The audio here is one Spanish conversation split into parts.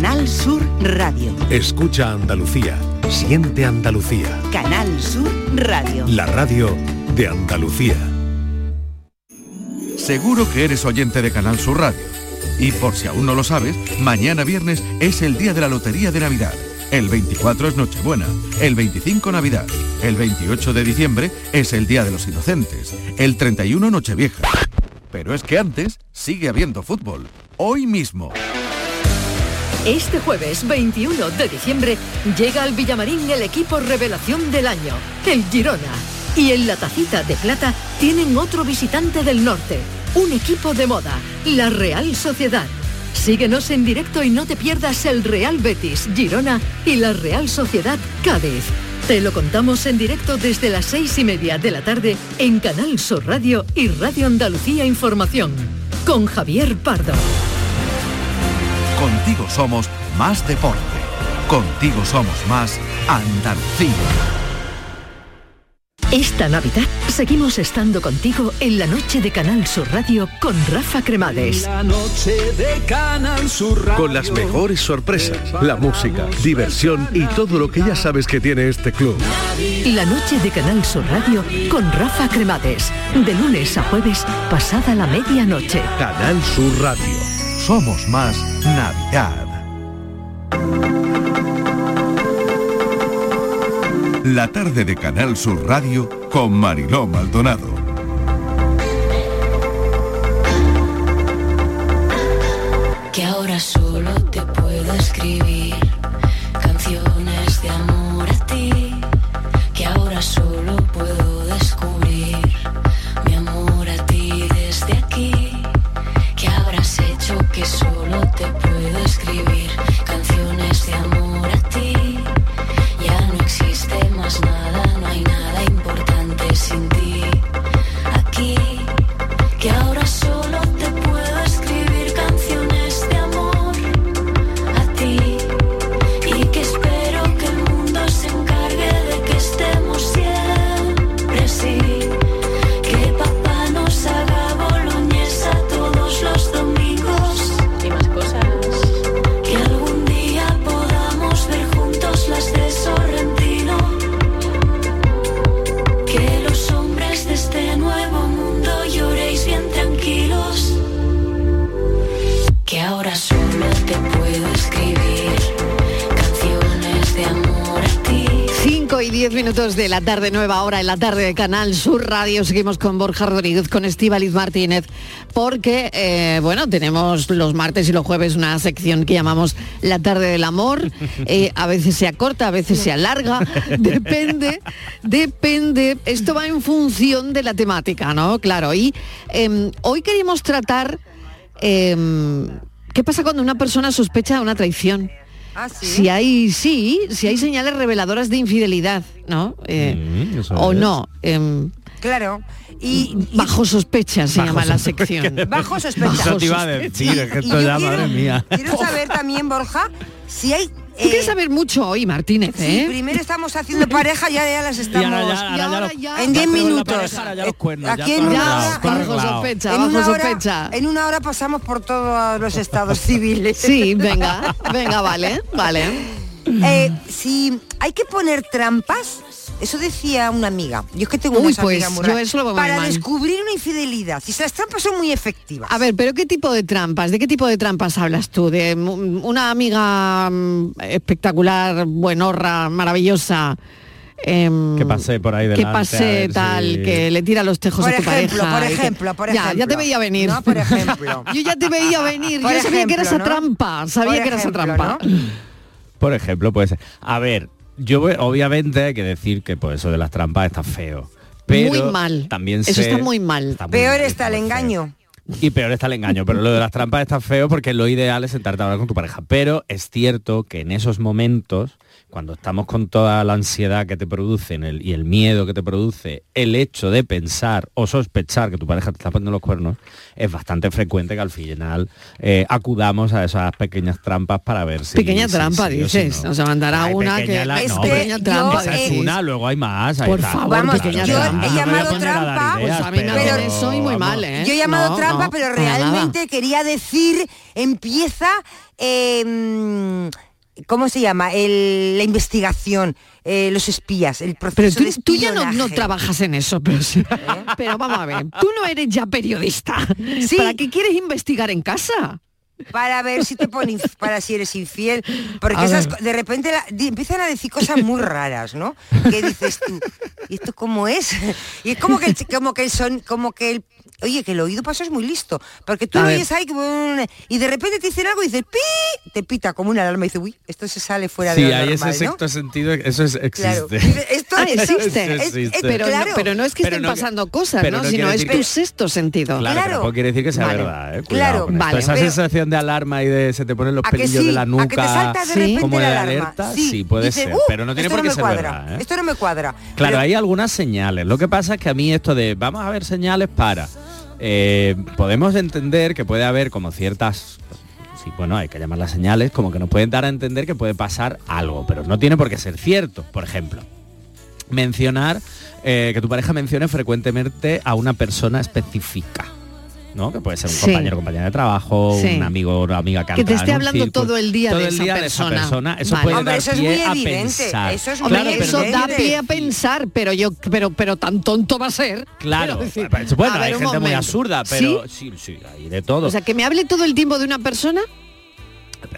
Canal Sur Radio. Escucha Andalucía. Siente Andalucía. Canal Sur Radio. La radio de Andalucía. Seguro que eres oyente de Canal Sur Radio. Y por si aún no lo sabes, mañana viernes es el día de la Lotería de Navidad. El 24 es Nochebuena, el 25 Navidad, el 28 de diciembre es el Día de los Inocentes, el 31 Nochevieja. Pero es que antes sigue habiendo fútbol. Hoy mismo. Este jueves 21 de diciembre llega al Villamarín el equipo revelación del año, el Girona. Y en la tacita de plata tienen otro visitante del norte, un equipo de moda, la Real Sociedad. Síguenos en directo y no te pierdas el Real Betis, Girona y la Real Sociedad Cádiz. Te lo contamos en directo desde las seis y media de la tarde en Canal Sur Radio y Radio Andalucía Información. Con Javier Pardo. Contigo somos más deporte. Contigo somos más Andalucía. Esta Navidad seguimos estando contigo en la noche de Canal Sur Radio con Rafa Cremades. La noche de Canal Sur Radio. Con las mejores sorpresas, la música, diversión y todo lo que ya sabes que tiene este club. La noche de Canal Sur Radio con Rafa Cremades. De lunes a jueves, pasada la medianoche. Canal Sur Radio. Somos más Navidad. La tarde de Canal Sur Radio con Mariló Maldonado. que ahora solo te puedo escribir 10 minutos de la tarde, nueva hora en la tarde de Canal Sur Radio. Seguimos con Borja Rodríguez, con Estíbaliz Martínez, porque, eh, bueno, tenemos los martes y los jueves una sección que llamamos La tarde del amor. Eh, a veces se acorta, a veces se alarga. Depende, depende. Esto va en función de la temática, ¿no? Claro. Y em, hoy queríamos tratar em, qué pasa cuando una persona sospecha de una traición. Si hay, sí, si hay señales reveladoras de infidelidad, ¿no? Eh, o no. em, Claro. Y, bajo sospecha se Bajo llama la sospecha. sección. Bajo sospecha. Eso te iba a decir, es que Y esto yo ya, quiero- madre mía. Quiero saber también, Borja, si hay... Tú quieres saber mucho hoy, Martínez, Sí, ¿eh? primero estamos haciendo pareja, ya, ya las estamos... ahora ya- ahora y ya ahora los- ya- ya en 10 tengo la minutos. pareja, ahora ya los cuernos, ya Aquí en una hora... todo Bajo arreglado. sospecha, en bajo una hora- sospecha. en una hora pasamos por todos los estados civiles. Sí, venga, venga, vale, vale. Eh, si hay que poner trampas, eso decía una amiga. Yo es que tengo Uy, unas pues, yo eso lo muy Para mal. descubrir una infidelidad. Si las trampas son muy efectivas. A ver, pero ¿qué tipo de trampas? ¿De qué tipo de trampas hablas tú? ¿De mm, una amiga mm, espectacular, buenorra, maravillosa? em, Que pase por ahí que delante. ver tal, si- que le tira los tejos Por a tu ejemplo, pareja. por y que- ejemplo, por ya, ya te ejemplo. veía venir. No, por ejemplo. Yo ya te veía venir, Por yo sabía que era esa ejemplo, ¿no? trampa, sabía Por que era esa ejemplo, trampa. Por ejemplo, puede ser. A ver, yo obviamente hay que decir que pues eso de las trampas está feo. Pero muy mal. También Eso sé- está muy mal. está muy Peor mal, está el feo. engaño. Y peor está el engaño, pero lo de las trampas está feo porque lo ideal es sentarte a hablar con tu pareja. Pero es cierto que en esos momentos, cuando estamos con toda la ansiedad que te produce en el- y el miedo que te produce el hecho de pensar o sospechar que tu pareja te está poniendo los cuernos, es bastante frecuente que al final eh, acudamos a esas pequeñas trampas para ver si... Pequeña si trampa, si dices. no. O sea, mandará Ay, una que la- es no, pequeña trampa. Esa es una, luego hay más. ahí Por está. favor, Vamos, pequeña yo trampa. he llamado trampa, ideas, Pues a mí me pero- muy vamos. mal, ¿eh? Yo he llamado No, trampa, no, pero realmente quería decir, empieza, eh, ¿cómo se llama? El- la investigación, eh, los espías, el proceso Pero tú, de tú ya no, no trabajas en eso, pero, sí. pero vamos a ver, tú no eres ya periodista. Sí. ¿Para qué quieres investigar en casa? para ver si te ponen para si eres infiel porque esas de repente la- di- empiezan a decir cosas muy raras no que dices tú y esto cómo es y es como que el, como que el son como que el oye que el oído paso es muy listo porque tú oyes ahí y de repente te dicen algo y dices pi te pita como una alarma y dices uy esto se sale fuera Sí, de hay normal, ese ¿no? sexto sentido, eso es, existe. Esto Ah, existe. es- existe. es- Pero, no- claro. pero no es que Pero estén no- pasando cosas, ¿no? no Sino es tu que- sexto sentido. Claro, Claro. quiere decir que sea Vale. verdad, ¿eh? Cuidado Claro. Vale. Esa Pero- sensación de alarma y de se te ponen los ¿A que pelillos sí? de la nuca. ¿A que te salta de Sí. repente como de la alerta, sí, puede ser, "Uh, pero no tiene esto por qué me ser verdad, ¿eh? Esto no me cuadra. Claro, hay algunas señales. Lo que pasa es que a mí esto de vamos a ver señales para. Eh, podemos entender que puede haber como ciertas. Sí, bueno, hay que llamar las señales, como que nos pueden dar a entender que puede pasar algo, pero no tiene por qué ser cierto. Por ejemplo, mencionar eh, que tu pareja mencione frecuentemente a una persona específica. ¿No? Que puede ser un Sí. compañero compañera de trabajo, Sí. un amigo o una amiga que, Que te esté hablando círculo. todo el día todo de el esa día persona. de esa persona. Eso Vale. puede Hombre, dar eso es pie muy a evidente, pensar. eso es Hombre, muy Claro, eso da pie a pensar, pero yo, pero, pero tan tonto va a ser. Claro, decir, bueno, a ver, hay gente muy absurda, pero sí, sí, hay de todo. O sea, que me hable todo el tiempo de una persona.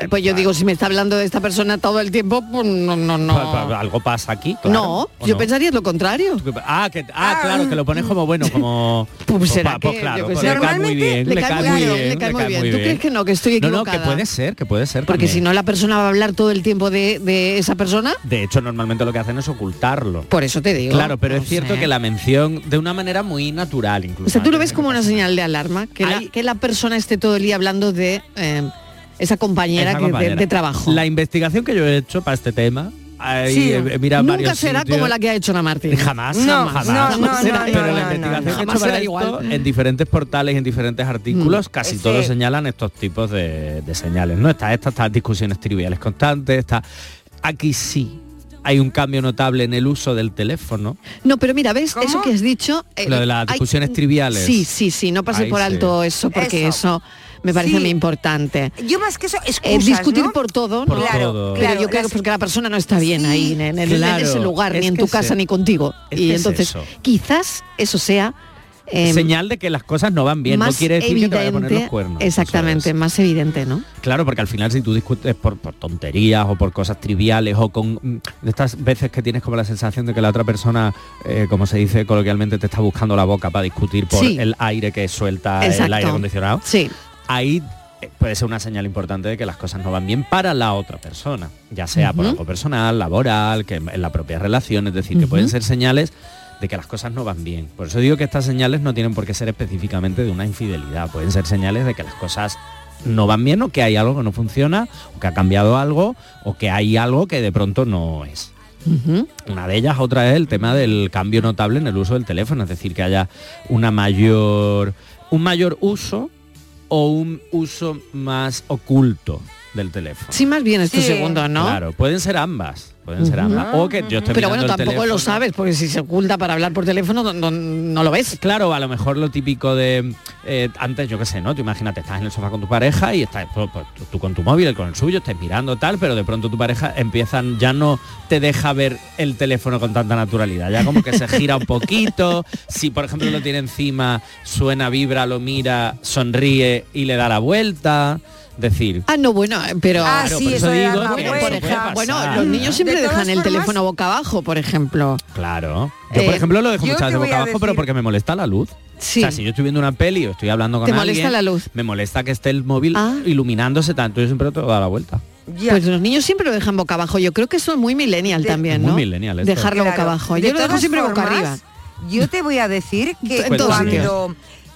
Pues yo digo, si me está hablando de esta persona todo el tiempo, pues no, no, no. Algo pasa aquí. claro, no, ¿o yo no? pensaría lo contrario. Ah, que, ah, claro, que lo pones como bueno, como. Pues será pa- pues que, claro, pues le cae muy bien, le le cae cae muy muy bien, bien, le cae muy bien. ¿Tú crees que no, que estoy No, no, equivocada? que puede ser, que puede ser. Porque si no la persona va a hablar todo el tiempo de, de esa persona, De hecho, normalmente lo que hacen es ocultarlo. por eso te digo. Claro, pero No es cierto sé. que la mención de una manera muy natural incluso. O sea, tú lo ves como una señal de alarma, que, la, Hay- que la persona esté todo el día hablando de eh, esa compañera, Esa que- de- trabajo. La investigación que yo he hecho para este tema, ahí Sí. mirado Nunca varios será sitios. como la que ha hecho la Martín. Jamás, No, jamás, no, jamás no, será. no, Pero no, la investigación no. que he Jamás hecho para será esto, igual. en diferentes portales y en diferentes artículos, casi Ese- todos señalan estos tipos de, de señales. No está esta, estas discusiones triviales constantes, está. Aquí sí hay un cambio notable en el uso del teléfono. No, pero mira, ¿ves? ¿Cómo? Eso que has dicho... eh, Lo de las hay- discusiones triviales. Sí, sí, sí, no pases Ahí por sí. alto eso, porque eso, Eso. Me parece Sí. muy importante. yo más que eso Eh, excusas, discutir ¿no? por todo, Por ¿no? claro, todo. Pero claro, yo creo las- que porque la persona no está bien Sí. ahí, en, Claro, ese lugar, es ni en tu casa, ni contigo. es y entonces, eso. quizás eso sea... eh, Señal de que las cosas no van bien, no más quiere decir que te vaya a poner los evidente, cuernos. exactamente, es. más evidente, ¿no? Claro, porque al final si tú discutes por, por tonterías o por cosas triviales o con mm, de estas veces que tienes como la sensación de que la otra persona, eh, como se dice coloquialmente, te está buscando la boca para discutir por Sí. el aire que suelta el aire acondicionado, Sí. Ahí eh, puede ser una señal importante de que las cosas no van bien para la otra persona, ya sea por algo personal, laboral, que en la propia relación, es decir, que pueden ser señales de que las cosas no van bien. Por eso digo que estas señales no tienen por qué ser específicamente de una infidelidad, pueden ser señales de que las cosas no van bien o que hay algo que no funciona, o que ha cambiado algo, o que hay algo que de pronto no es. Una de ellas, otra es el tema del cambio notable en el uso del teléfono, es decir, que haya una mayor, un mayor uso o un uso más oculto del teléfono. Sí, más bien este Sí. segundo, ¿no? Claro, pueden ser ambas, pueden ser ambas. O que yo estoy Pero bueno, tampoco lo sabes, porque si se oculta para hablar por teléfono, no, no- no lo ves. Claro, a lo mejor lo típico de eh, antes, yo qué sé, ¿no? Tú imagínate, estás en el sofá con tu pareja y estás pues, pues, tú, tú con tu móvil, él con el suyo, estás mirando tal, pero de pronto tu pareja empiezan, ya no te deja ver el teléfono con tanta naturalidad, ya como que se gira un poquito, si por ejemplo lo tiene encima, suena, vibra, lo mira, sonríe y le da la vuelta, decir, Ah, no, bueno, pero... Ah, Claro, sí, por eso eso de dar digo la que Bueno, por ejemplo, los niños siempre De dejan el formas- teléfono boca abajo, por ejemplo. Claro. Yo, por Eh, ejemplo, lo dejo muchas te veces boca abajo, pero porque me molesta la luz. Sí. O sea, si yo estoy viendo una peli o estoy hablando con ¿Te alguien, molesta la luz? me molesta que esté el móvil Ah. iluminándose tanto. Yo siempre tengo que dar la vuelta. Ya. Pues los niños siempre lo dejan boca abajo. Yo creo que eso es muy millennial De- también, Muy ¿no? millennial esto. Dejarlo boca abajo. De Yo lo dejo siempre boca arriba. Yo te voy a decir que cuando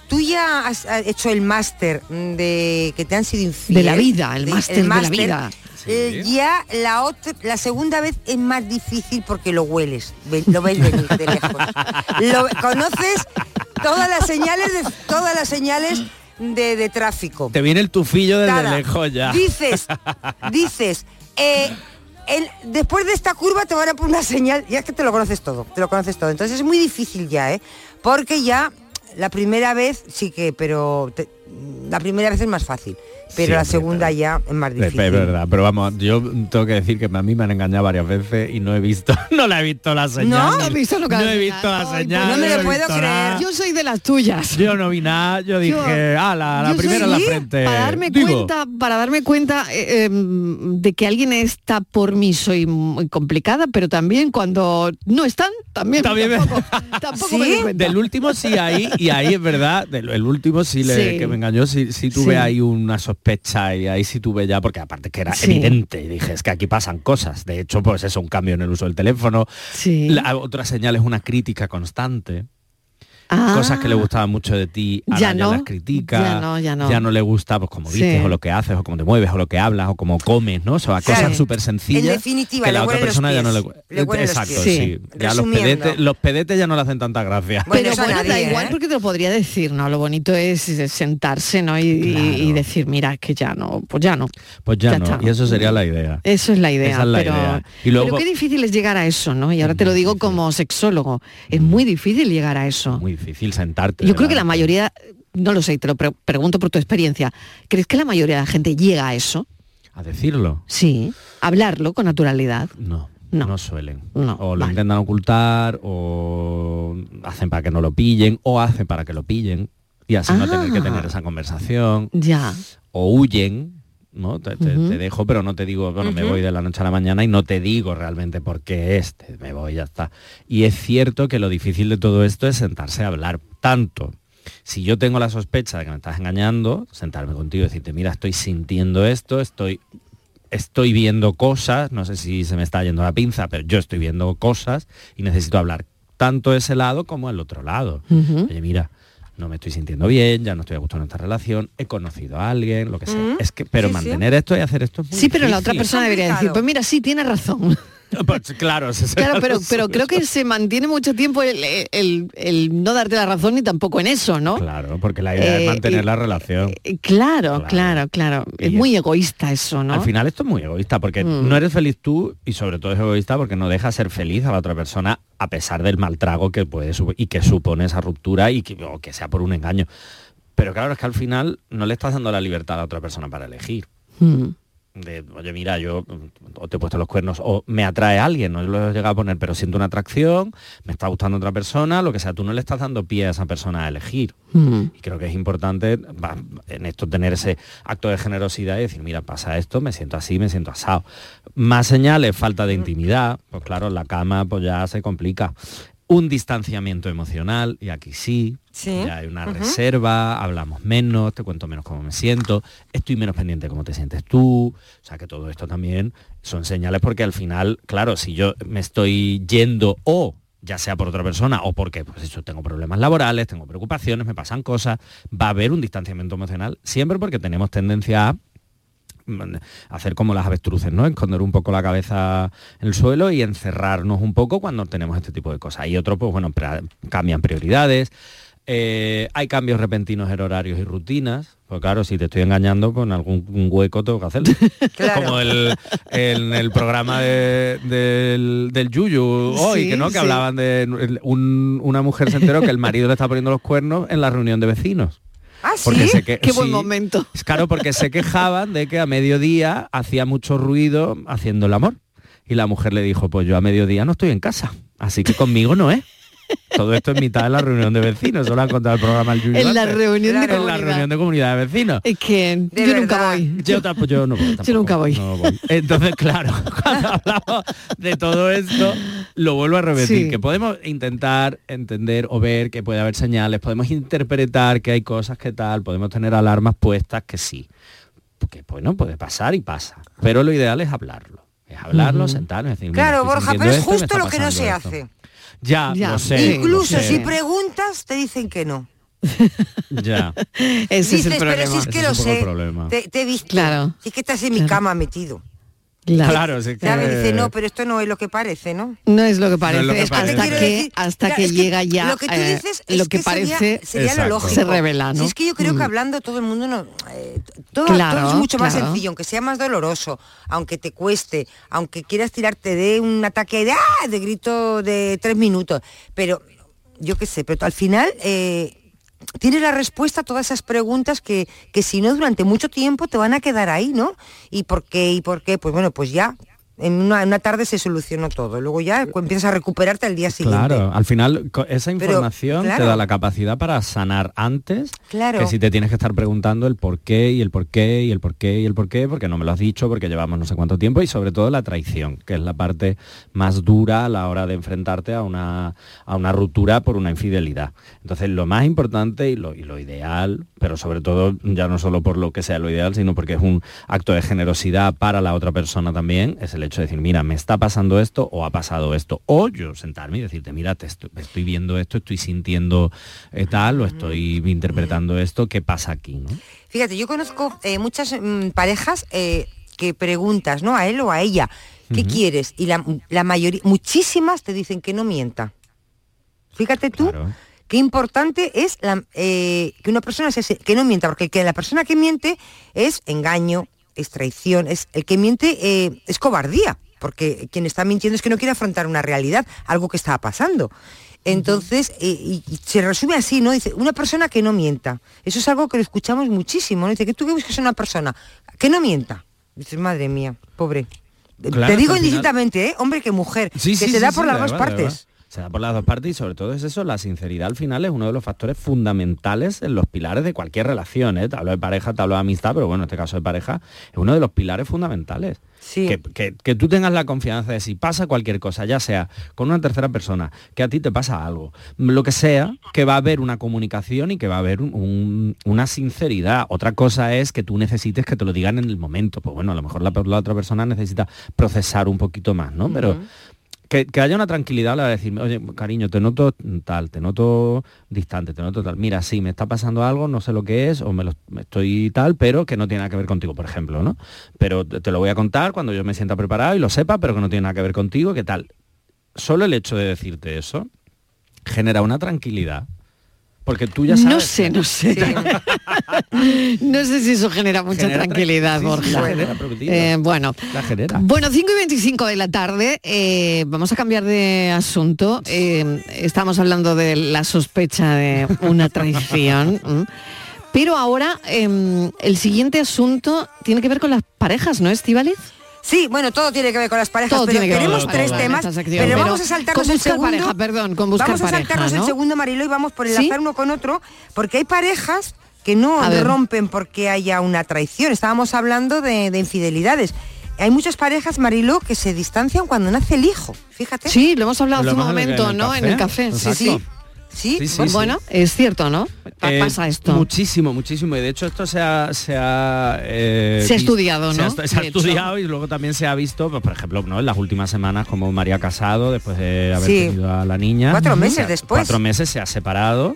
tú ya has has hecho el máster de que te han sido infiel, De la vida, el de- máster de la vida. eh, ya la otra, la segunda vez es más difícil porque lo hueles, lo ves venir de lejos. Lo- conoces todas las señales de todas las señales de, de tráfico. Te viene el tufillo desde lejos ya. Dices, dices, eh, el- después de esta curva te van a poner una señal, ya es que te lo conoces todo, te lo conoces todo. Entonces es muy difícil ya, ¿eh? Porque ya la primera vez sí que, pero la primera vez es más fácil. Pero la segunda ya es más Es difícil. verdad, pero vamos, yo tengo que decir que a mí me han engañado varias veces y no he visto, no la he visto la señal. ¿No? ¿Has visto lo que no he visto la Ay, señal. pues no me lo he puedo creer. nada. Yo soy de las tuyas. Yo no vi nada, yo dije, ala, la yo primera en la frente. Para darme Digo, cuenta, para darme cuenta eh, eh, de que alguien está por mí soy muy complicada, pero también cuando no están, también, También me- tampoco, tampoco me cuenta. Del último sí ahí, y ahí es verdad, del el último sí, le, Sí. que me engañó, sí, sí tuve Sí. ahí una sospecha y ahí sí tuve ya, porque aparte que era Sí. evidente, y dije, es que aquí pasan cosas. De hecho, pues eso, un cambio en el uso del teléfono. Sí. La, otra señal es una crítica constante. Ah, cosas que le gustaban mucho de ti, ahora Ya ya, no, las critica, ya no, ya no. le gusta pues como Sí. dices o lo que haces o cómo te mueves o lo que hablas o cómo comes, ¿no? O sea, cosas súper sencillas En definitiva, que la otra los persona ya no le le los Exacto, pies. sí. Sí. Ya los pedetes, los pedetes ya no le hacen tanta gracia. Bueno, pero bueno, da igual ¿eh? porque te lo podría decir, ¿no? Lo bonito es sentarse, ¿no? Y, y- Claro. y decir, mira, que ya no, pues ya no. Pues ya, Ya no, está. y eso sería la idea. Eso es la idea, Esa es la pero, idea. Y luego- pero qué difícil es llegar a eso, ¿no? Y ahora te lo digo como sexólogo, es muy difícil llegar a eso. Muy difícil sentarte. Yo creo que la mayoría, no lo sé, te lo pre- pregunto por tu experiencia, ¿crees que la mayoría de la gente llega a eso? A decirlo. Sí, hablarlo con naturalidad. No, No. no, suelen. No, o lo vale. intentan ocultar, o hacen para que no lo pillen, o hacen para que lo pillen, y así no tener que Ah. tener esa conversación, Ya. o huyen, ¿no? Te, dejo, pero no te digo, bueno, me voy de la noche a la mañana y no te digo realmente por qué es, te- me voy, ya está. Y es cierto que lo difícil de todo esto es sentarse a hablar tanto. Si yo tengo la sospecha de que me estás engañando, sentarme contigo y decirte, mira, estoy sintiendo esto, estoy estoy viendo cosas, no sé si se me está yendo la pinza, pero yo estoy viendo cosas y necesito hablar tanto ese lado como el otro lado. Oye, mira, no me estoy sintiendo bien, ya no estoy a gusto en esta relación, he conocido a alguien, lo que sea. Es que, pero Sí, sí. mantener esto y hacer esto es muy Sí, pero la otra persona debería decir, pues mira, sí, tiene razón. Pues, claro, Claro, pero, creo que se mantiene mucho tiempo el, el- el no darte la razón ni tampoco en eso, ¿no? Claro, porque la idea Eh, es mantener y- la relación. Eh, Claro, Claro. claro, claro. Es muy egoísta eso, ¿no? Al final esto es muy egoísta, porque Mm. no eres feliz tú y sobre todo es egoísta porque no deja ser feliz a la otra persona a pesar del mal trago que puede y que supone esa ruptura y que, o que sea por un engaño. Pero claro, es que al final no le estás dando la libertad a la otra persona para elegir. Mm. De, oye, mira, yo mm, o te he puesto los cuernos o me atrae alguien, no lo he llegado a poner, pero siento una atracción, me está gustando otra persona, lo que sea, tú no le estás dando pie a esa persona a elegir. Mm. Y creo que es importante va, en esto tener ese acto de generosidad y decir, mira, pasa esto, me siento así, me siento asado. Más señales, falta de intimidad, pues claro, la cama pues ya se complica. Un distanciamiento emocional, y aquí sí, Sí. ya hay una reserva, hablamos menos, te cuento menos cómo me siento, estoy menos pendiente de cómo te sientes tú, o sea que todo esto también son señales porque al final, claro, si yo me estoy yendo o ya sea por otra persona o porque pues eso tengo problemas laborales, tengo preocupaciones, me pasan cosas, va a haber un distanciamiento emocional, siempre porque tenemos tendencia a hacer como las avestruces, ¿no? Esconder un poco la cabeza en el suelo y encerrarnos un poco cuando tenemos este tipo de cosas. Y otro, pues bueno, cambian prioridades. eh, hay cambios repentinos en horarios y rutinas. Pues claro, si te estoy engañando, con algún hueco tengo que hacerlo. Claro. Como el, en el programa de- del, del Yuyu hoy, Sí, que no, que sí. hablaban de un- una mujer se enteró que el marido le está poniendo los cuernos en la reunión de vecinos. Ah, sí. Porque se que- Qué buen momento. es Claro, porque se quejaban de que a mediodía hacía mucho ruido haciendo el amor. Y la mujer le dijo, pues yo a mediodía no estoy en casa, así que conmigo no es. Todo esto en mitad de la reunión de vecinos, eso lo ha contado el programa El Yuyu En la antes. reunión de Claro. En la comunidad. reunión de comunidad de vecinos. Es que De yo nunca voy. Yo, tampoco, yo no voy. tampoco, nunca voy. no voy. Entonces, claro, cuando hablamos de todo esto, lo vuelvo a repetir, Sí. que podemos intentar entender o ver que puede haber señales, podemos interpretar que hay cosas que tal, podemos tener alarmas puestas que sí. Porque bueno, puede pasar y pasa. Pero lo ideal es hablarlo. Es hablarlo, sentarnos y decir, mira, Claro, Borja, pero es esto justo lo que no se esto. hace. Ya, Ya. lo sé. Incluso lo sé. si preguntas, te dicen que no. Ya. Ese es Dices, el pero problema. si es que Ese lo es el sé, problema. te, te he visto. Claro. Si es que estás en mi Claro. cama metido. Claro. Claro, sí que- ¿Sabes? Dice, no, pero esto no es lo que parece, ¿no? No es lo que parece, lo que hasta parece. que, Quiero decir, hasta claro, que que llega ya lo que tú eh, dices es lo que, que sería- parece sería, lo lógico. se revela, ¿no? Si es que yo creo Mm. que hablando todo el mundo no eh, todo, Claro, todo es mucho más claro. sencillo, aunque sea más doloroso, aunque te cueste, aunque quieras tirarte de un ataque de ¡ah! de grito de tres minutos, pero yo qué sé, pero al final eh, tienes la respuesta a todas esas preguntas que, que si no durante mucho tiempo te van a quedar ahí, ¿no? ¿Y por qué? ¿Y por qué? Pues bueno, pues ya en una, en una tarde se solucionó todo. Luego ya empiezas a recuperarte al día siguiente. Claro, al final esa Pero, información claro. te da la capacidad para sanar antes Claro. que si te tienes que estar preguntando el por qué y el por qué y el por qué y el por qué, porque no me lo has dicho, porque llevamos no sé cuánto tiempo y sobre todo la traición, que es la parte más dura a la hora de enfrentarte a una, a una ruptura por una infidelidad. Entonces lo más importante y lo, y lo ideal, pero sobre todo ya no solo por lo que sea lo ideal, sino porque es un acto de generosidad para la otra persona también, es el hecho de decir, mira, me está pasando esto o ha pasado esto. O yo sentarme y decirte, mira, te estoy, estoy viendo esto, estoy sintiendo eh, tal o estoy interpretando esto, ¿qué pasa aquí? ¿no? Fíjate, yo conozco eh, muchas mm, parejas eh, que preguntas, ¿no? A él o a ella, ¿qué quieres? Y la, la mayoría, muchísimas te dicen que no mienta. Fíjate tú qué importante es la, eh, que una persona se, que no mienta, porque que la persona que miente es engaño, es traición, es el que miente eh, es cobardía, porque quien está mintiendo es que no quiere afrontar una realidad, algo que está pasando. Entonces, eh, y, se resume así, ¿no? Dice, una persona que no mienta. Eso es algo que lo escuchamos muchísimo, ¿no? Dice, que tú que buscas una persona que no mienta. Dices, madre mía, pobre. Claro, Te digo final- indistintamente, ¿eh? Hombre que mujer, Sí, que sí, se sí, da por las dos partes. Se da por las dos partes y sobre todo es eso, la sinceridad al final es uno de los factores fundamentales en los pilares de cualquier relación. ¿eh? Te hablo de pareja, te hablo de amistad, pero bueno, en este caso de pareja es uno de los pilares fundamentales. Que, que- que tú tengas la confianza de si pasa cualquier cosa, ya sea con una tercera persona, que a ti te pasa algo, lo que sea, que va a haber una comunicación y que va a haber un- un- una sinceridad. Otra cosa es que tú necesites que te lo digan en el momento. Pues bueno, a lo mejor la, la otra persona necesita procesar un poquito más, ¿no? Pero que, haya una tranquilidad a la hora de decirme, oye, cariño, te noto tal, te noto distante, te noto tal. Mira, sí, me está pasando algo, no sé lo que es, o me lo estoy tal, pero que no tiene nada que ver contigo, por ejemplo, ¿no? Pero te te lo voy a contar cuando yo me sienta preparado y lo sepa, pero que no tiene nada que ver contigo, ¿qué tal? Solo el hecho de decirte eso genera una tranquilidad. Porque tú ya sabes. No sé, no sé. no sé si eso genera mucha Genera tranquilidad, sí, sí, Borja. genera, digo, Eh, bueno. La genera. Bueno, 5 y 25 de la tarde, eh, vamos a cambiar de asunto. Eh, estamos hablando de la sospecha de una traición. Pero ahora em, el siguiente asunto tiene que ver con las parejas, ¿no, Estivaliz? Sí, bueno, todo tiene que ver con las parejas, Todo pero tiene que ver tenemos tres temas, sección, pero, pero vamos a saltarnos con el segundo. pareja, perdón, con buscar vamos a pareja, saltarnos el segundo, Marilo, y vamos por ¿Sí? enlazar uno con otro, porque hay parejas que no A ver. rompen porque haya una traición. Estábamos hablando de, de infidelidades. Hay muchas parejas, Marilo, que se distancian cuando nace el hijo. Fíjate. Sí, lo hemos hablado Lo hace un momento, en ¿no? En el café. café. Sí, sí. Exacto. Sí, Sí, sí, Pues sí. bueno, es cierto, ¿no? Eh, Pasa esto. Muchísimo, muchísimo. Y de hecho esto se ha... Se ha, eh, Se ha estudiado, se ha ¿no? Se ha, hecho. estudiado y luego también se ha visto, pues, por ejemplo, ¿no? en las últimas semanas como María Casado, después de haber Sí. tenido a la niña. Cuatro meses después. Cuatro meses se ha separado.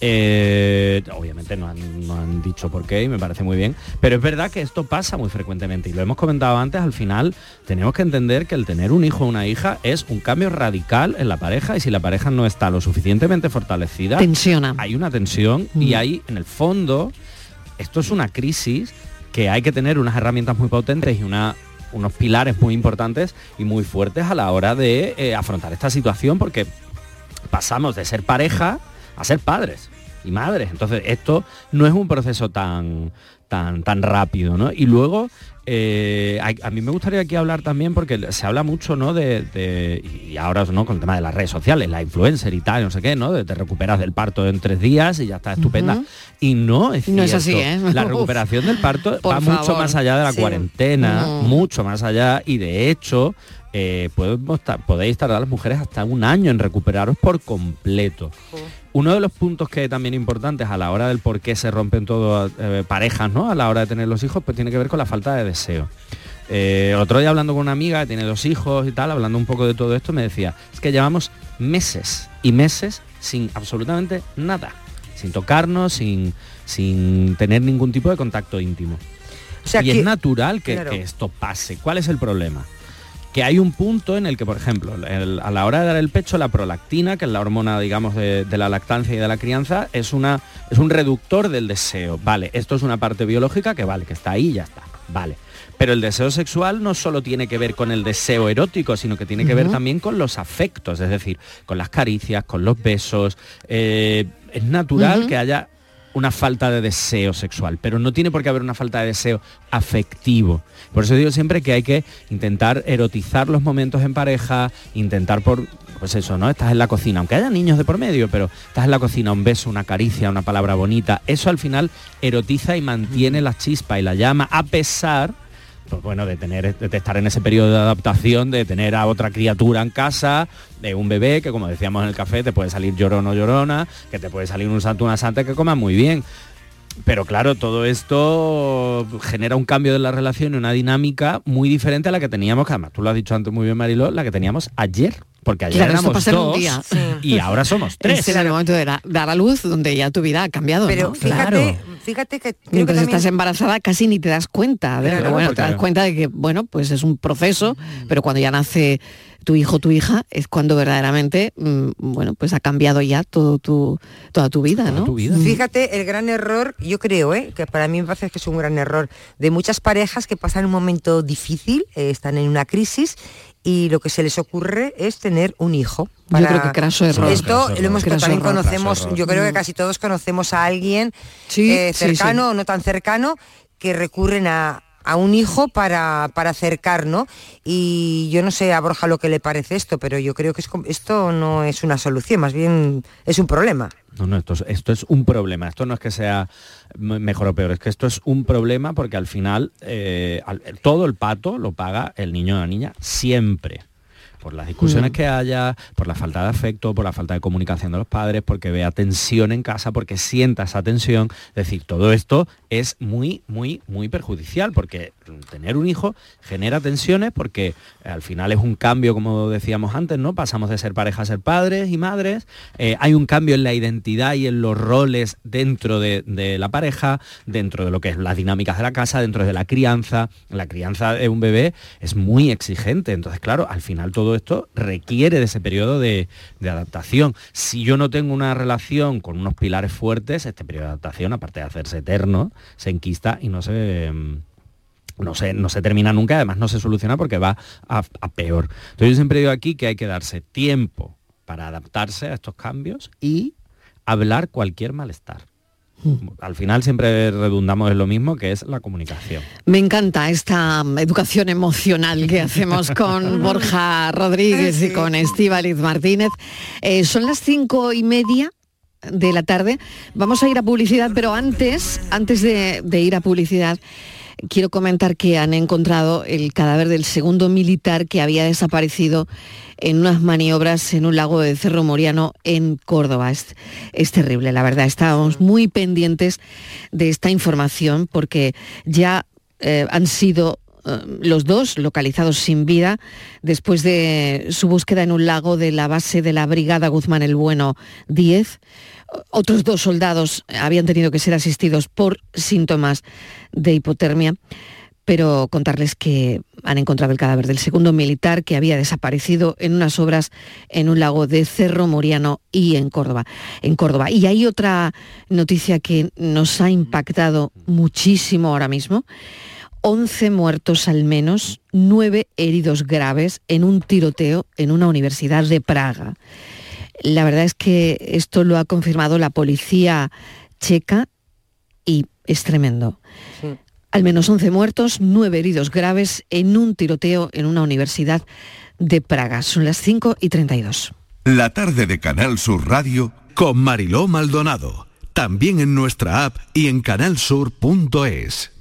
Eh, obviamente no han, no han dicho por qué y me parece muy bien, pero es verdad que esto pasa muy frecuentemente y lo hemos comentado antes, al final tenemos que entender que el tener un hijo o una hija es un cambio radical en la pareja y si la pareja no está lo suficientemente fortalecida, Tensiona. hay una tensión y hay en el fondo, esto es una crisis que hay que tener unas herramientas muy potentes y una unos pilares muy importantes y muy fuertes a la hora de eh, afrontar esta situación porque pasamos de ser pareja a ser padres y madres. Entonces esto no es un proceso tan, tan, tan rápido, ¿no? Y luego eh, a, a mí me gustaría aquí hablar también porque se habla mucho, ¿no? De, de- y ahora no con el tema de las redes sociales, la influencer y tal, no sé qué, ¿no? De te recuperas del parto en tres días y ya está estupenda. Y no es No es así, ¿eh? La Uf. recuperación del parto va mucho más allá de la Sí. cuarentena, mucho más allá y de hecho eh, podemos podéis tardar las mujeres hasta un año en recuperaros por completo. Uno de los puntos que también importantes a la hora del por qué se rompen todas eh, parejas, ¿no? A la hora de tener los hijos, pues tiene que ver con la falta de deseo. Eh, otro día hablando con una amiga que tiene dos hijos y tal, hablando un poco de todo esto, me decía, es que llevamos meses y meses sin absolutamente nada, sin tocarnos, sin, sin tener ningún tipo de contacto íntimo. O sea y que- es natural que, Claro. que esto pase. ¿Cuál es el problema? Que hay un punto en el que, por ejemplo, el- a la hora de dar el pecho, la prolactina, que es la hormona, digamos, de, de la lactancia y de la crianza, es, una, es un reductor del deseo. Vale, esto es una parte biológica que vale, que está ahí y ya está. Vale. Pero el deseo sexual no solo tiene que ver con el deseo erótico, sino que tiene que ver también con los afectos, es decir, con las caricias, con los besos. Eh, es natural que haya una falta de deseo sexual, pero no tiene por qué haber una falta de deseo afectivo. Por eso digo siempre que hay que intentar erotizar los momentos en pareja, intentar por, pues eso, ¿no? Estás en la cocina, aunque haya niños de por medio, pero estás en la cocina, un beso, una caricia, una palabra bonita, eso al final erotiza y mantiene la chispa y la llama, a pesar pues bueno, de tener, de estar en ese periodo de adaptación, de tener a otra criatura en casa, de un bebé que como decíamos en el café, te puede salir llorón o llorona, que te puede salir un santo, una santa que coma muy bien. Pero claro, todo esto genera un cambio de la relación y una dinámica muy diferente a la que teníamos, que además tú lo has dicho antes muy bien, Mariló, la que teníamos ayer. Porque ayer Claro, éramos dos día. y ahora somos tres. Ese era el momento de la- dar a luz donde ya tu vida ha cambiado. Pero ¿no? fíjate, fíjate que creo que Mientras también- estás embarazada casi ni te das cuenta. de- Claro, pero bueno, porque- te das cuenta de que, bueno, pues es un proceso, pero cuando ya nace tu hijo o tu hija, es cuando verdaderamente, mm, bueno, pues ha cambiado ya todo tu, toda tu vida, ¿no? Fíjate el gran error, yo creo, ¿eh? que para mí me parece que es un gran error de muchas parejas que pasan un momento difícil, eh, están en una crisis y lo que se les ocurre es tener un hijo. Yo creo que craso error. Esto Craso lo hemos también error. conocemos, yo creo que Mm. casi todos conocemos a alguien Sí, eh, cercano sí. o no tan cercano que recurren a a un hijo para, para acercar, ¿no? Y yo no sé a Borja lo que le parece esto, pero yo creo que es esto no es una solución, más bien es un problema. No, no, esto es, esto es un problema. Esto no es que sea mejor o peor, es que esto es un problema porque al final eh, todo el pato lo paga el niño o la niña siempre. Por las discusiones Mm. que haya, por la falta de afecto, por la falta de comunicación de los padres, porque vea tensión en casa, porque sienta esa tensión. Es decir, todo esto es muy, muy, muy perjudicial, porque tener un hijo genera tensiones, porque al final es un cambio, como decíamos antes, ¿no? Pasamos de ser pareja a ser padres y madres. Eh, hay un cambio en la identidad y en los roles dentro de, de la pareja, dentro de lo que es las dinámicas de la casa, dentro de la crianza. La crianza de un bebé es muy exigente. Entonces, claro, al final todo esto requiere de ese periodo de, de adaptación. Si yo no tengo una relación con unos pilares fuertes, este periodo de adaptación, aparte de hacerse eterno, se enquista y no se... mm, no se, no se termina nunca, además no se soluciona porque va a, a peor. Entonces yo siempre digo aquí que hay que darse tiempo para adaptarse a estos cambios y hablar cualquier malestar. Al final siempre redundamos en lo mismo, que es la comunicación. Me encanta esta mm, educación emocional que hacemos con Borja Rodríguez y con Estíbaliz Martínez. Eh, son las cinco y media de la tarde. Vamos a ir a publicidad, pero antes, antes de, de ir a publicidad, quiero comentar que han encontrado el cadáver del segundo militar que había desaparecido en unas maniobras en un lago de Cerro Moriano en Córdoba. Es, es terrible, la verdad. Estábamos muy pendientes de esta información porque ya eh, han sido eh, los dos localizados sin vida después de su búsqueda en un lago de la base de la Brigada Guzmán el Bueno 10. Otros dos soldados habían tenido que ser asistidos por síntomas de hipotermia, pero contarles que han encontrado el cadáver del segundo militar que había desaparecido en unas obras en un lago de Cerro Moriano y en Córdoba. En Córdoba. Y hay otra noticia que nos ha impactado muchísimo ahora mismo. 11 muertos al menos, 9 heridos graves en un tiroteo en una universidad de Praga. La verdad es que esto lo ha confirmado la policía checa y es tremendo. Al menos 11 muertos, 9 heridos graves en un tiroteo en una universidad de Praga. Son las 5 y 32. La tarde de Canal Sur Radio con Mariló Maldonado. También en nuestra app y en canalsur.es.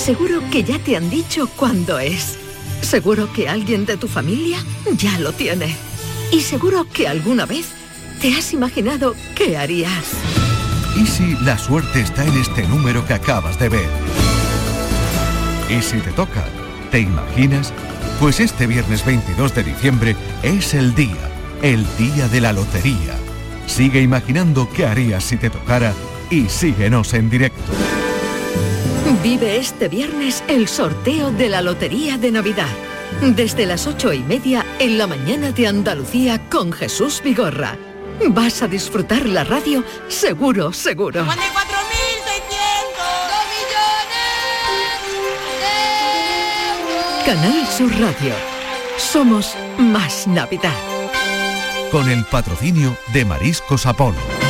Seguro que ya te han dicho cuándo es. Seguro que alguien de tu familia ya lo tiene. Y seguro que alguna vez te has imaginado qué harías. ¿Y si la suerte está en este número que acabas de ver? ¿Y si te toca? ¿Te imaginas? Pues este viernes 22 de diciembre es el día, el día de la lotería. Sigue imaginando qué harías si te tocara y síguenos en directo. Vive este viernes el sorteo de la Lotería de Navidad. Desde las ocho y media en la mañana de Andalucía con Jesús Vigorra. Vas a disfrutar la radio seguro, seguro. Canal Sur Radio. Somos más Navidad. Con el patrocinio de Mariscos Apolo.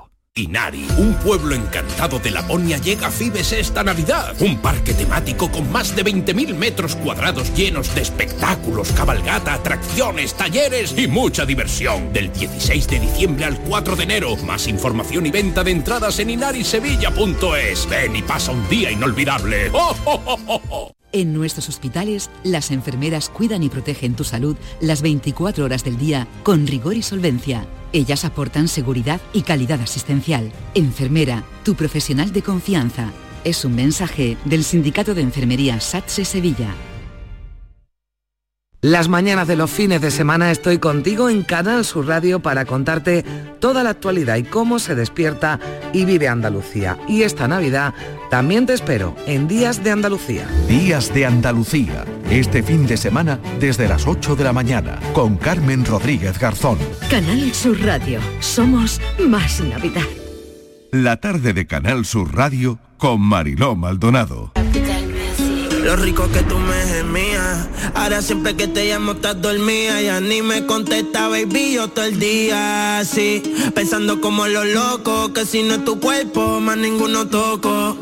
Inari, un pueblo encantado de Laponia, llega a Fibes esta Navidad. Un parque temático con más de 20.000 metros cuadrados llenos de espectáculos, cabalgata, atracciones, talleres y mucha diversión. Del 16 de diciembre al 4 de enero. Más información y venta de entradas en inarisevilla.es. Ven y pasa un día inolvidable. ¡Oh, oh, oh, oh, oh! En nuestros hospitales, las enfermeras cuidan y protegen tu salud las 24 horas del día con rigor y solvencia. Ellas aportan seguridad y calidad asistencial. Enfermera, tu profesional de confianza. Es un mensaje del Sindicato de Enfermería SATSE Sevilla. Las mañanas de los fines de semana estoy contigo en Canal Sur Radio para contarte toda la actualidad y cómo se despierta y vive Andalucía. Y esta Navidad también te espero en Días de Andalucía. Días de Andalucía. Este fin de semana desde las 8 de la mañana con Carmen Rodríguez Garzón. Canal Sur Radio. Somos más Navidad. La tarde de Canal Sur Radio con Mariló Maldonado. Lo rico que tú me gemías. Ahora siempre que te llamo estás dormida. Ya ni me contesta, baby, yo todo el día así. Pensando como los locos, que si no es tu cuerpo, más ninguno toco.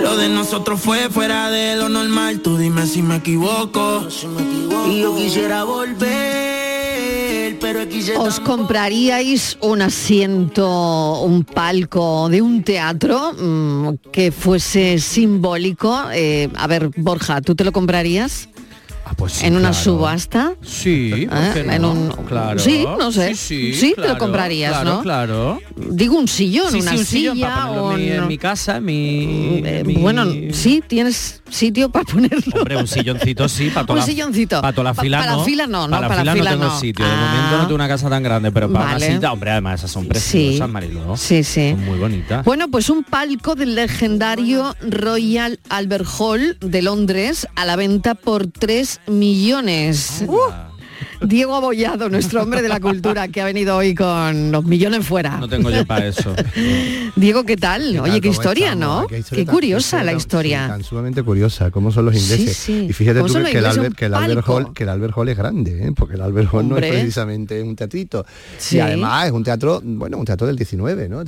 Lo de nosotros fue fuera de lo normal. Tú dime si me equivoco. Y yo quisiera volver, ¿Os compraríais un asiento, un palco de un teatro mm, que fuese simbólico? Eh, a ver, Borja, ¿tú te lo comprarías? Sí, ¿En una claro. subasta? Sí, ¿por ¿Eh? qué En no? un- claro. Sí, no sé. Sí, Sí, te lo claro, comprarías, claro, ¿no? Claro. Digo un sillón, Sí, una sí, un sillón silla para ponerlo o en mi, en no- mi casa, mi, Eh, mi- Bueno, sí, tienes sitio para ponerlo. Hombre, un silloncito sí, para toda Un la- silloncito. Para toda la Pa- fila para no. fila no, no, Para, para la fila, no tengo no. sitio. De Ah. momento no tengo una casa tan grande, pero para Vale. una cita, hombre, además esas son Sí. preciosas, Mariló. Sí, sí. Son muy bonitas. Bueno, pues un palco del legendario Royal Albert Hall de Londres a la venta por 3 millones. Diego Abollado, nuestro hombre de la cultura, que ha venido hoy con los millones fuera. No tengo yo para eso. Diego, ¿qué tal? ¿Qué Oye, tal? qué ¿Cómo historia, estamos? ¿no? Qué historia Qué tan- curiosa la historia. Tan sumamente curiosa, cómo son los ingleses. sí. Y fíjate ¿Cómo tú que, el? Albert, que el Albert. Hall, que el Albert Hall es grande, ¿eh? porque el Albert Hall no Hombre. es precisamente un teatrito. Sí. Y además es un teatro, bueno, un teatro del 19, ¿no?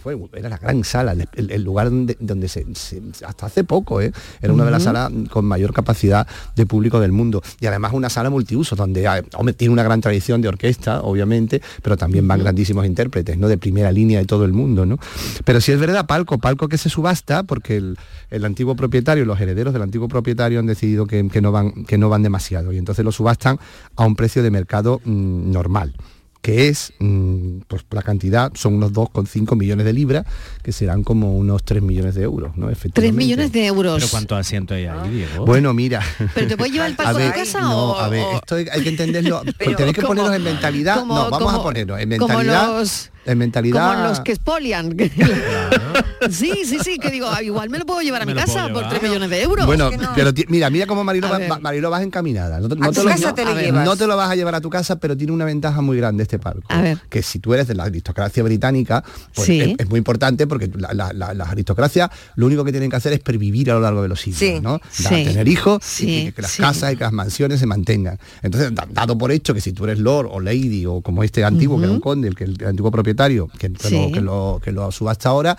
Fue- era la gran sala, el, lugar donde, donde se, se- hasta hace poco, ¿eh? era una de las salas con mayor capacidad de público del mundo. Y además una sala multiuso, donde hay- hombre, tiene una gran tradición de orquesta, obviamente, pero también van grandísimos intérpretes, ¿no? De primera línea de todo el mundo, ¿no? Pero si es verdad, palco, palco que se subasta, porque el, el antiguo propietario, los herederos del antiguo propietario han decidido que, que no van, que no van demasiado. Y entonces lo subastan a un precio de mercado mm, normal que es, mm, pues la cantidad, son unos 2,5 millones de libras, que serán como unos 3 millones de euros, ¿no? Tres Efectivamente. millones de euros. Pero ¿cuántos asientos hay ahí, Diego? Bueno, mira. ¿Pero te puedes llevar el palco A ver, a casa no, o...? a ver, esto hay, hay que entenderlo. tenéis que ¿cómo? poneros en mentalidad. Como- no, vamos a ponernos en como mentalidad. los- en mentalidad. Como los que expolian. sí, sí, sí, que digo, igual me lo puedo llevar a mi Me casa por llevar. 3 millones de euros. Bueno, pero mira, mira cómo Marilo, va- ver. va- Marilo vas encaminada. No, te- ¿A no tu te lo, casa no- te ver, no te lo vas a llevar a tu casa, pero tiene una ventaja muy grande este palco. A ver. Que si tú eres de la aristocracia británica, pues Sí. es, es muy importante porque la- la- la- las aristocracias lo único que tienen que hacer es pervivir a lo largo de los siglos, ¿no? Da- Sí. Tener hijos y Sí, que, que las sí. casas y que las mansiones se mantengan. Entonces, da- dado por hecho que si tú eres lord o lady o como este antiguo, que era un conde, el, que el antiguo propietario, que, que Sí. lo, que, lo, que lo subasta ahora,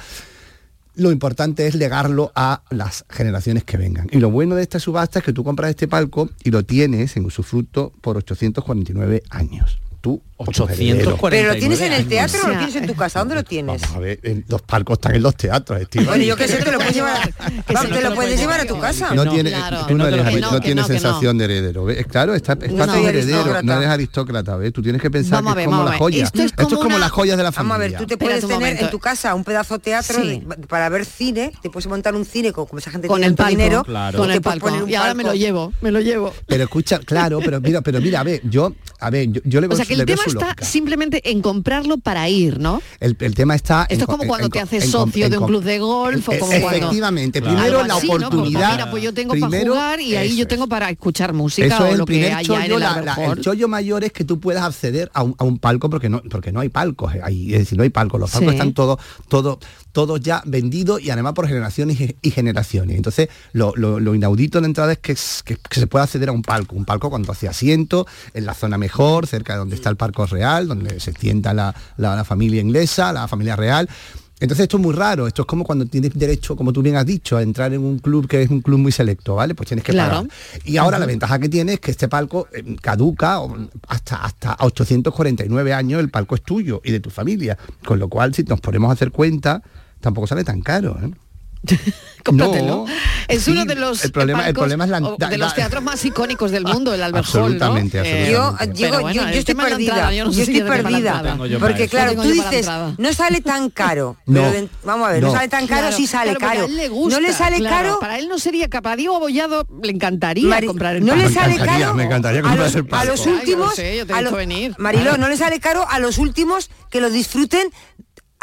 lo importante es legarlo a las generaciones que vengan. Y lo bueno de esta subasta es que tú compras este palco y lo tienes en usufructo por 849 años. Tú, o tus herederos. ¿Pero lo tienes en el teatro o lo tienes en tu casa? ¿Dónde lo tienes? Vamos a ver, en- los palcos están en los teatros, Estíbaliz. Bueno, yo qué sé, te lo puedes llevar, vamos, te lo puedes llevar a tu casa. No, tienes, tú no, eres, que no, no, que tienes que sensación de heredero. ¿ves? Claro, está, está No heredero, aristócrata. no eres aristócrata, ¿ves? Tú tienes que pensar Vamos que ver, es como la joya. Esto es como como una- las joyas de la familia. Vamos a ver, tú te puedes tener momento. en tu casa un pedazo de teatro Sí. de- para ver cine, te puedes montar un cine con, como esa gente con tiene el palco, dinero, con el palco. Y ahora me lo llevo, me lo llevo. Pero escucha, claro, pero mira, pero mira, a ver, yo, a ver, yo, yo le El tema está simplemente en comprarlo para ir, ¿no? El, el tema está... Esto es como cuando te haces socio de un club de golf o como cuando... Efectivamente, primero la así, ¿no? Como, oportunidad... mira, pues yo tengo primero, para jugar y ahí yo tengo para escuchar música Eso o es el lo que haya en el la- la- el chollo mayor es que tú puedas acceder a un, a un palco porque no, porque no hay palcos, eh, ahí, es decir, no hay palcos, los palcos Sí. están todos, todos, todos ya vendidos y además por generaciones y, y generaciones. Entonces, lo, lo- lo inaudito de la entrada es que, que- que se puede acceder a un palco, un palco cuando hace asiento, en la zona mejor, cerca de donde está el Parco Real, donde se sienta la, la- la familia inglesa, la familia real. Entonces esto es muy raro, esto es como cuando tienes derecho, como tú bien has dicho, a entrar en un club que es un club muy selecto, ¿vale? Pues tienes que Claro. pagar. Y ahora la ventaja que tiene es que este palco eh, caduca hasta, hasta 849 años, el palco es tuyo y de tu familia. Con lo cual, si nos ponemos a hacer cuenta, tampoco sale tan caro. ¿eh? Cómpratelo. es sí, uno de los el problema- el problema es la- de los teatros más icónicos del mundo, el Albert Hall, ¿no? Absolutamente, Eh, Yo, absolutamente. bueno, yo, yo estoy perdida, entrada, yo no sé si estoy perdida, porque claro, tú dices, no sale tan caro, No, pero de- vamos a ver, no, no. sale tan caro, Claro, sí sale claro, caro. a él le gusta, no le sale claro, caro, Para él no sería capaz. Diego Abollado le encantaría Mari- comprar el no le sale caro me encantaría a comprar los, el a últimos. Mariló, no le sale caro a los últimos que lo disfruten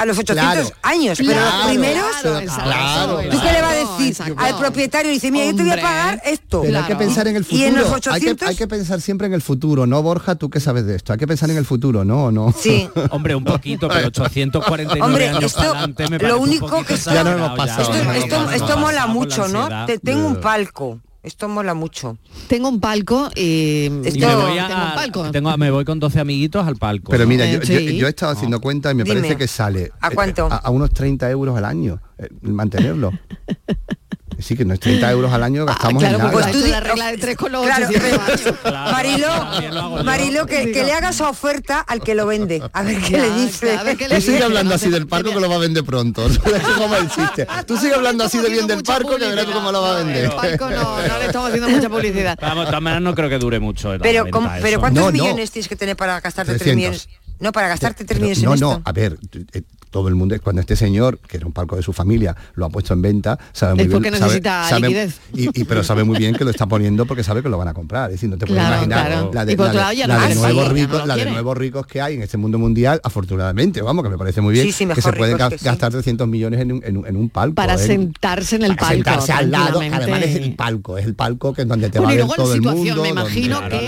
a los 800 Claro. años, pero Claro, los primeros, claro, ¿tú qué le vas a decir exacto. al propietario? Dice, mira, yo te voy a pagar esto. Pero hay que pensar en el futuro. Y en los hay, que, 800, hay que pensar siempre en el futuro, ¿no, Borja? ¿Tú qué sabes de esto? Hay que pensar en el futuro, ¿no? ¿No? Sí. Hombre, un poquito, pero 849 Hombre, años esto- para adelante me lo un único que- Ya no hemos exagerado, pasado, esto, esto- esto no, mola mucho, ¿no? Te, tengo un palco. Esto mola mucho. Tengo un palco y, me voy, tengo un palco. tengo- me voy con 12 amiguitos al palco. Pero ¿no? mira, Eh, yo, yo- sí. yo he estado haciendo cuenta y me Dime. parece que sale ¿A eh, cuánto? A, a unos 30 euros al año eh, mantenerlo. Sí, que no es 30 euros al año, gastamos Ah, claro, en nada. pues Pues tú tú la regla de tres con los Claro, 800 años. Claro, Mariló, también lo hago yo. Mariló, que, que le haga esa oferta al que lo vende. A ver qué Ya, le dice. a ver qué le Tú sigue dice, hablando no así del parco que lo va a vender pronto. Es como el chiste. Tú sigue hablando así de bien del parco que verás cómo lo va a vender. El palco no, no le estamos haciendo mucha publicidad. Vamos, de todas maneras no creo que dure mucho. Pero, venta ¿cómo- eso. pero ¿cuántos No, no. millones tienes que tener para gastarte 3 300. millones? No, para gastarte 3 Pero millones no, en no, esto. a ver, eh, todo el mundo, cuando este señor, que era un palco de su familia, lo ha puesto en venta, sabe muy Es bien. porque necesita sabe- liquidez. Y y, pero sabe muy bien que lo está poniendo porque sabe que lo van a comprar. Es decir, no te puedes Claro, imaginar claro. la de, la la nuevos ricos, lo la de quiere. nuevos ricos que hay en este mundo mundial, afortunadamente, vamos, que me parece muy bien, Sí, sí, que se pueden que gastar 300 millones en un, en un- en un palco. Para ¿eh? sentarse en el Para palco. sentarse al lado, además es el palco, es el palco que es donde te Bueno, va a ver todo el mundo. me imagino que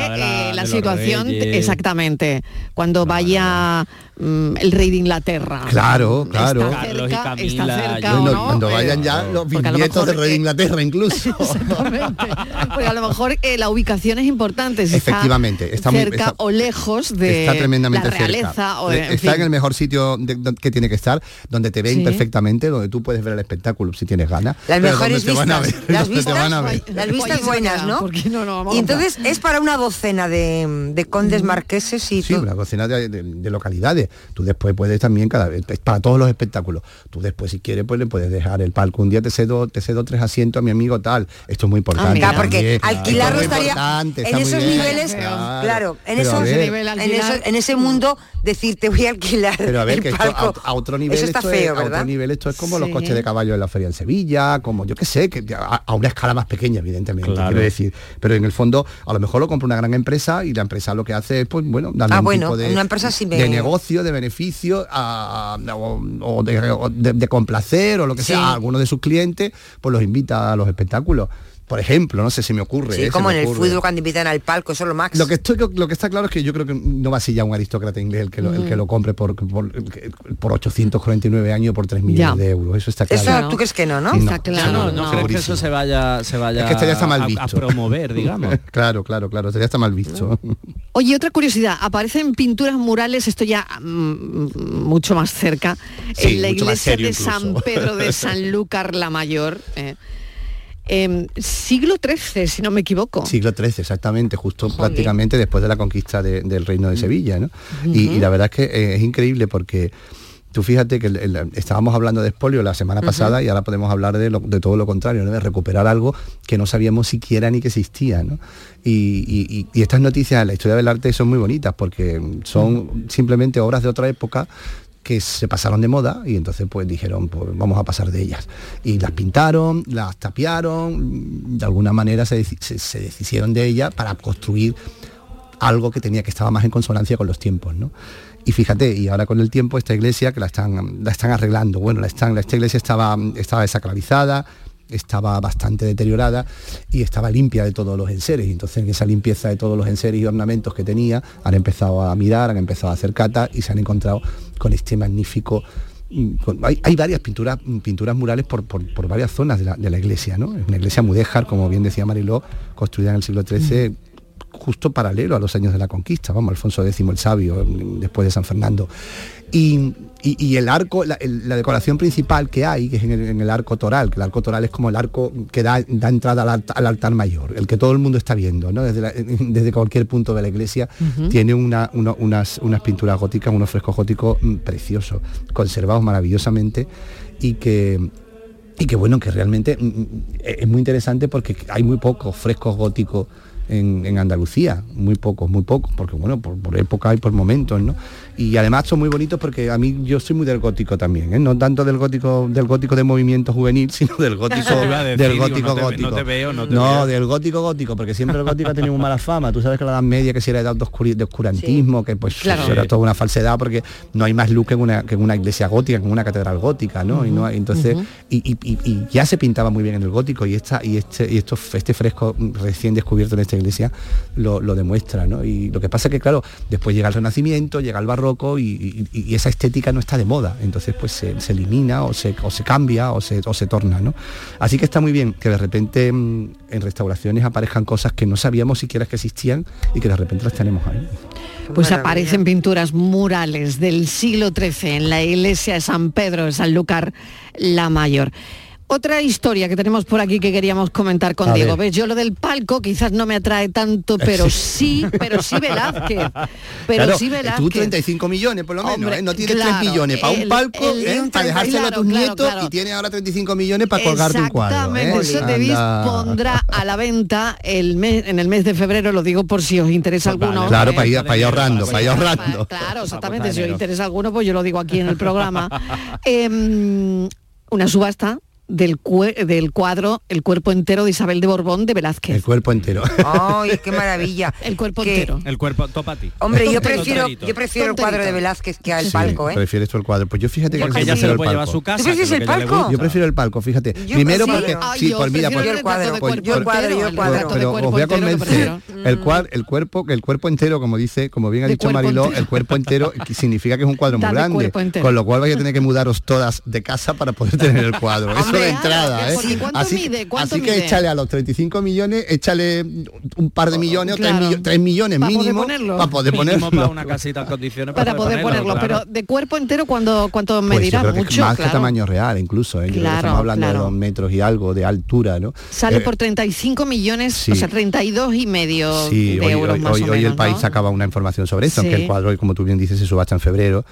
la eh, situación, exactamente, cuando vaya mm, el rey de Inglaterra. Claro, claro. Está Carlos cerca, Camila, está cerca Bueno, o no. cuando Eh, vayan ya los bisnietos del mejor, rey de eh, Inglaterra incluso. Porque a lo mejor eh, la ubicación es importante. si Efectivamente, está muy- cerca está- o lejos de está tremendamente la realeza. cerca. O, en está fin. en el mejor sitio de- que tiene que estar, donde te ven Sí. perfectamente, donde tú puedes ver el espectáculo si tienes ganas. Las mejores vistas. ver, Las las buenas, ¿no? ¿Por qué no lo vamos a Y entonces es para una docena de, de condes marqueses y Sí, una docena de, de- de localidades. Tú después puedes también, cada vez, para todos los espectáculos. Tú después, si quieres, pues le puedes dejar el palco. Un día te cedo, te cedo tres asientos a mi amigo tal. Esto es muy importante. mira. porque también. alquilarlo estaría importante, en esos bien. niveles, claro, en, a esos, ver, en, eso- en ese mundo decir te voy a alquilar Pero a ver, el que esto a, a otro nivel eso está esto feo, es, a ¿verdad? otro nivel esto es como los coches de caballo en la feria en Sevilla, como yo qué sé, que a, a una escala más pequeña, evidentemente, Claro. quiero decir. Pero en el fondo, a lo mejor lo compra una gran empresa y la empresa lo que hace es, pues bueno, darle Ah, un bueno, tipo de, una empresa sí me- de negocio, de beneficio, a- a- o, o de, o de- de complacer o lo que Sí. sea a algunos de sus clientes, pues los invita a los espectáculos. Por ejemplo, no sé si me ocurre. Sí, ¿eh? Como en el ocurre. fútbol cuando invitan al palco, eso es lo máximo. Lo que, estoy, lo que está claro es que yo creo que no va a ser ya un aristócrata inglés el que lo, el que lo compre por, por, por 849 años por 3 millones Ya. de euros. Eso está claro. Eso tú crees que no, ¿no? Está no, no, crees que eso se vaya, se vaya Es que esto ya está mal a- visto. a, promover, digamos. claro, claro, claro. Esto ya está mal visto. Oye, otra curiosidad, aparecen pinturas murales, esto ya mm, mucho más cerca, Sí, en la iglesia de San. Pedro de Sanlúcar la Mayor. eh, em, siglo XIII, si no me equivoco. Siglo XIII, exactamente, justo prácticamente después de la conquista de- del reino de Sevilla. ¿no? y, y la verdad es que eh, es increíble porque tú fíjate que el- el- estábamos hablando de espolio la semana pasada y ahora podemos hablar de, lo- de todo lo contrario, ¿no? de recuperar algo que no sabíamos siquiera ni que existía. ¿no? Y, y- y- y estas noticias en la historia del arte son muy bonitas porque son simplemente obras de otra época que se pasaron de moda y entonces pues dijeron pues vamos a pasar de ellas y las pintaron las tapiaron de alguna manera se, se deshicieron de ellas para construir algo que tenía que estaba más en consonancia con los tiempos ¿no? y fíjate y ahora con el tiempo esta iglesia que la están la están arreglando bueno la están esta iglesia estaba estaba desacralizada estaba bastante deteriorada y estaba limpia de todos los enseres. Y entonces en esa limpieza de todos los enseres y ornamentos que tenía, han empezado a mirar, han empezado a hacer cata y se han encontrado con este magnífico mm, hay, hay varias pinturas mm, pinturas murales por, por- por varias zonas de la, de la iglesia, ¿no? Una iglesia mudéjar, como bien decía Mariló, construida en el siglo XIII, justo paralelo a los años de la conquista, vamos, Alfonso X el Sabio, mm, después de San Fernando. Y, y- y el arco, la, el- la decoración principal que hay, que es en el, en el arco toral, que el arco toral es como el arco que da, da entrada al, alta- al altar mayor, el que todo el mundo está viendo, ¿no? Desde, la- desde cualquier punto de la iglesia, tiene una- una- unas, unas pinturas góticas, unos frescos góticos mm, preciosos, conservados maravillosamente y que y que bueno, que realmente mm, mm, es muy interesante porque hay muy pocos frescos góticos en, en Andalucía, muy pocos, muy pocos, porque bueno, por, por época y por momentos, ¿no? Y además son muy bonitos porque a mí yo soy muy del gótico también, ¿eh? no tanto del gótico del gótico de movimiento juvenil, sino del gótico decir, del digo, gótico no te- gótico. no te veo, no te veo. del gótico gótico, porque siempre el gótico ha tenido muy mala fama. Tú sabes que la Edad Media que si era edad de, oscuri- de oscurantismo, que pues Claro. eso era toda una falsedad porque no hay más luz que en una, que en una iglesia gótica, que en una catedral gótica, ¿no? y no hay- entonces y, y- y- y ya se pintaba muy bien en el gótico y esta y este y esto este fresco recién descubierto en esta iglesia lo, lo demuestra ¿no? y lo que pasa es que claro después llega el renacimiento llega el barroco y, y- y esa estética no está de moda entonces pues se, se elimina o se, o se cambia o se, o se torna ¿no? así que está muy bien que de repente mm, en restauraciones aparezcan cosas que no sabíamos siquiera que existían y que de repente las tenemos ahí Pues aparecen pinturas murales del siglo XIII en la iglesia de San Pedro de Sanlúcar la Mayor. Otra historia que tenemos por aquí que queríamos comentar con A Diego. ver. ¿Ves? Yo lo del palco quizás no me atrae tanto, pero sí, pero sí Velázquez. Pero Claro, sí Velázquez. tú 35 millones por lo menos, Hombre, ¿eh? no tienes claro, 3 millones para un palco, el- ¿eh? para dejárselo a tus claro, nietos claro. y tienes ahora 35 millones para colgarte un cuadro. ¿eh? Exactamente, eso te Anda. pondrá a la venta el mes, en el mes de febrero, lo digo por si os interesa alguno. Claro, ¿eh? para ir, para ir ahorrando, para ir ahorrando. Claro, exactamente. Si os interesa alguno, pues yo lo digo aquí en el programa. Em, una subasta del, del cuadro El cuerpo entero de Isabel de Borbón de Velázquez. El cuerpo entero. ¡Ay, qué maravilla! El cuerpo Que- entero. El cuerpo, topa a ti. Hombre, yo Tonterito. prefiero, yo prefiero el cuadro de Velázquez que al Sí, palco, ¿eh? ¿Prefieres tú el cuadro? Pues yo fíjate que ella se prefiero lo el puede llevar a palco. su casa. ¿Tú prefieres que es el palco? Yo prefiero el palco, fíjate. Yo Primero prefiero- porque Ay, sí, yo pues mira, el cuadro, yo el cuadro, yo el cuadro. pero os voy a convencer. El, cuadro, el cuerpo, el cuerpo entero, como dice, como bien ha dicho Mariló, el cuerpo entero que significa que es un cuadro muy grande. Con lo cual vais a tener que mudaros todas de casa para poder tener el cuadro. Eso De entrada, ¿eh? porque ¿cuánto Así, mide? ¿Cuánto que échale a los 35 millones, échale un par de millones o claro. 3, millo- tres millones Pa' poder mínimo ponerlo. para poder Mínimo ponerlo. para una casita en condiciones para poder ponerlo, claro. pero de cuerpo entero cuando cuánto Pues medirá que mucho, más que tamaño real incluso, ¿eh? Claro, estamos hablando claro. de dos metros y algo de altura, ¿no? Sale Eh, por 35 millones, sí. o sea, 32 y medio Sí, de hoy, euros hoy- más hoy- o hoy menos, el país sacaba una información sobre esto, Sí. que el cuadro, como tú bien dices, se subasta en febrero.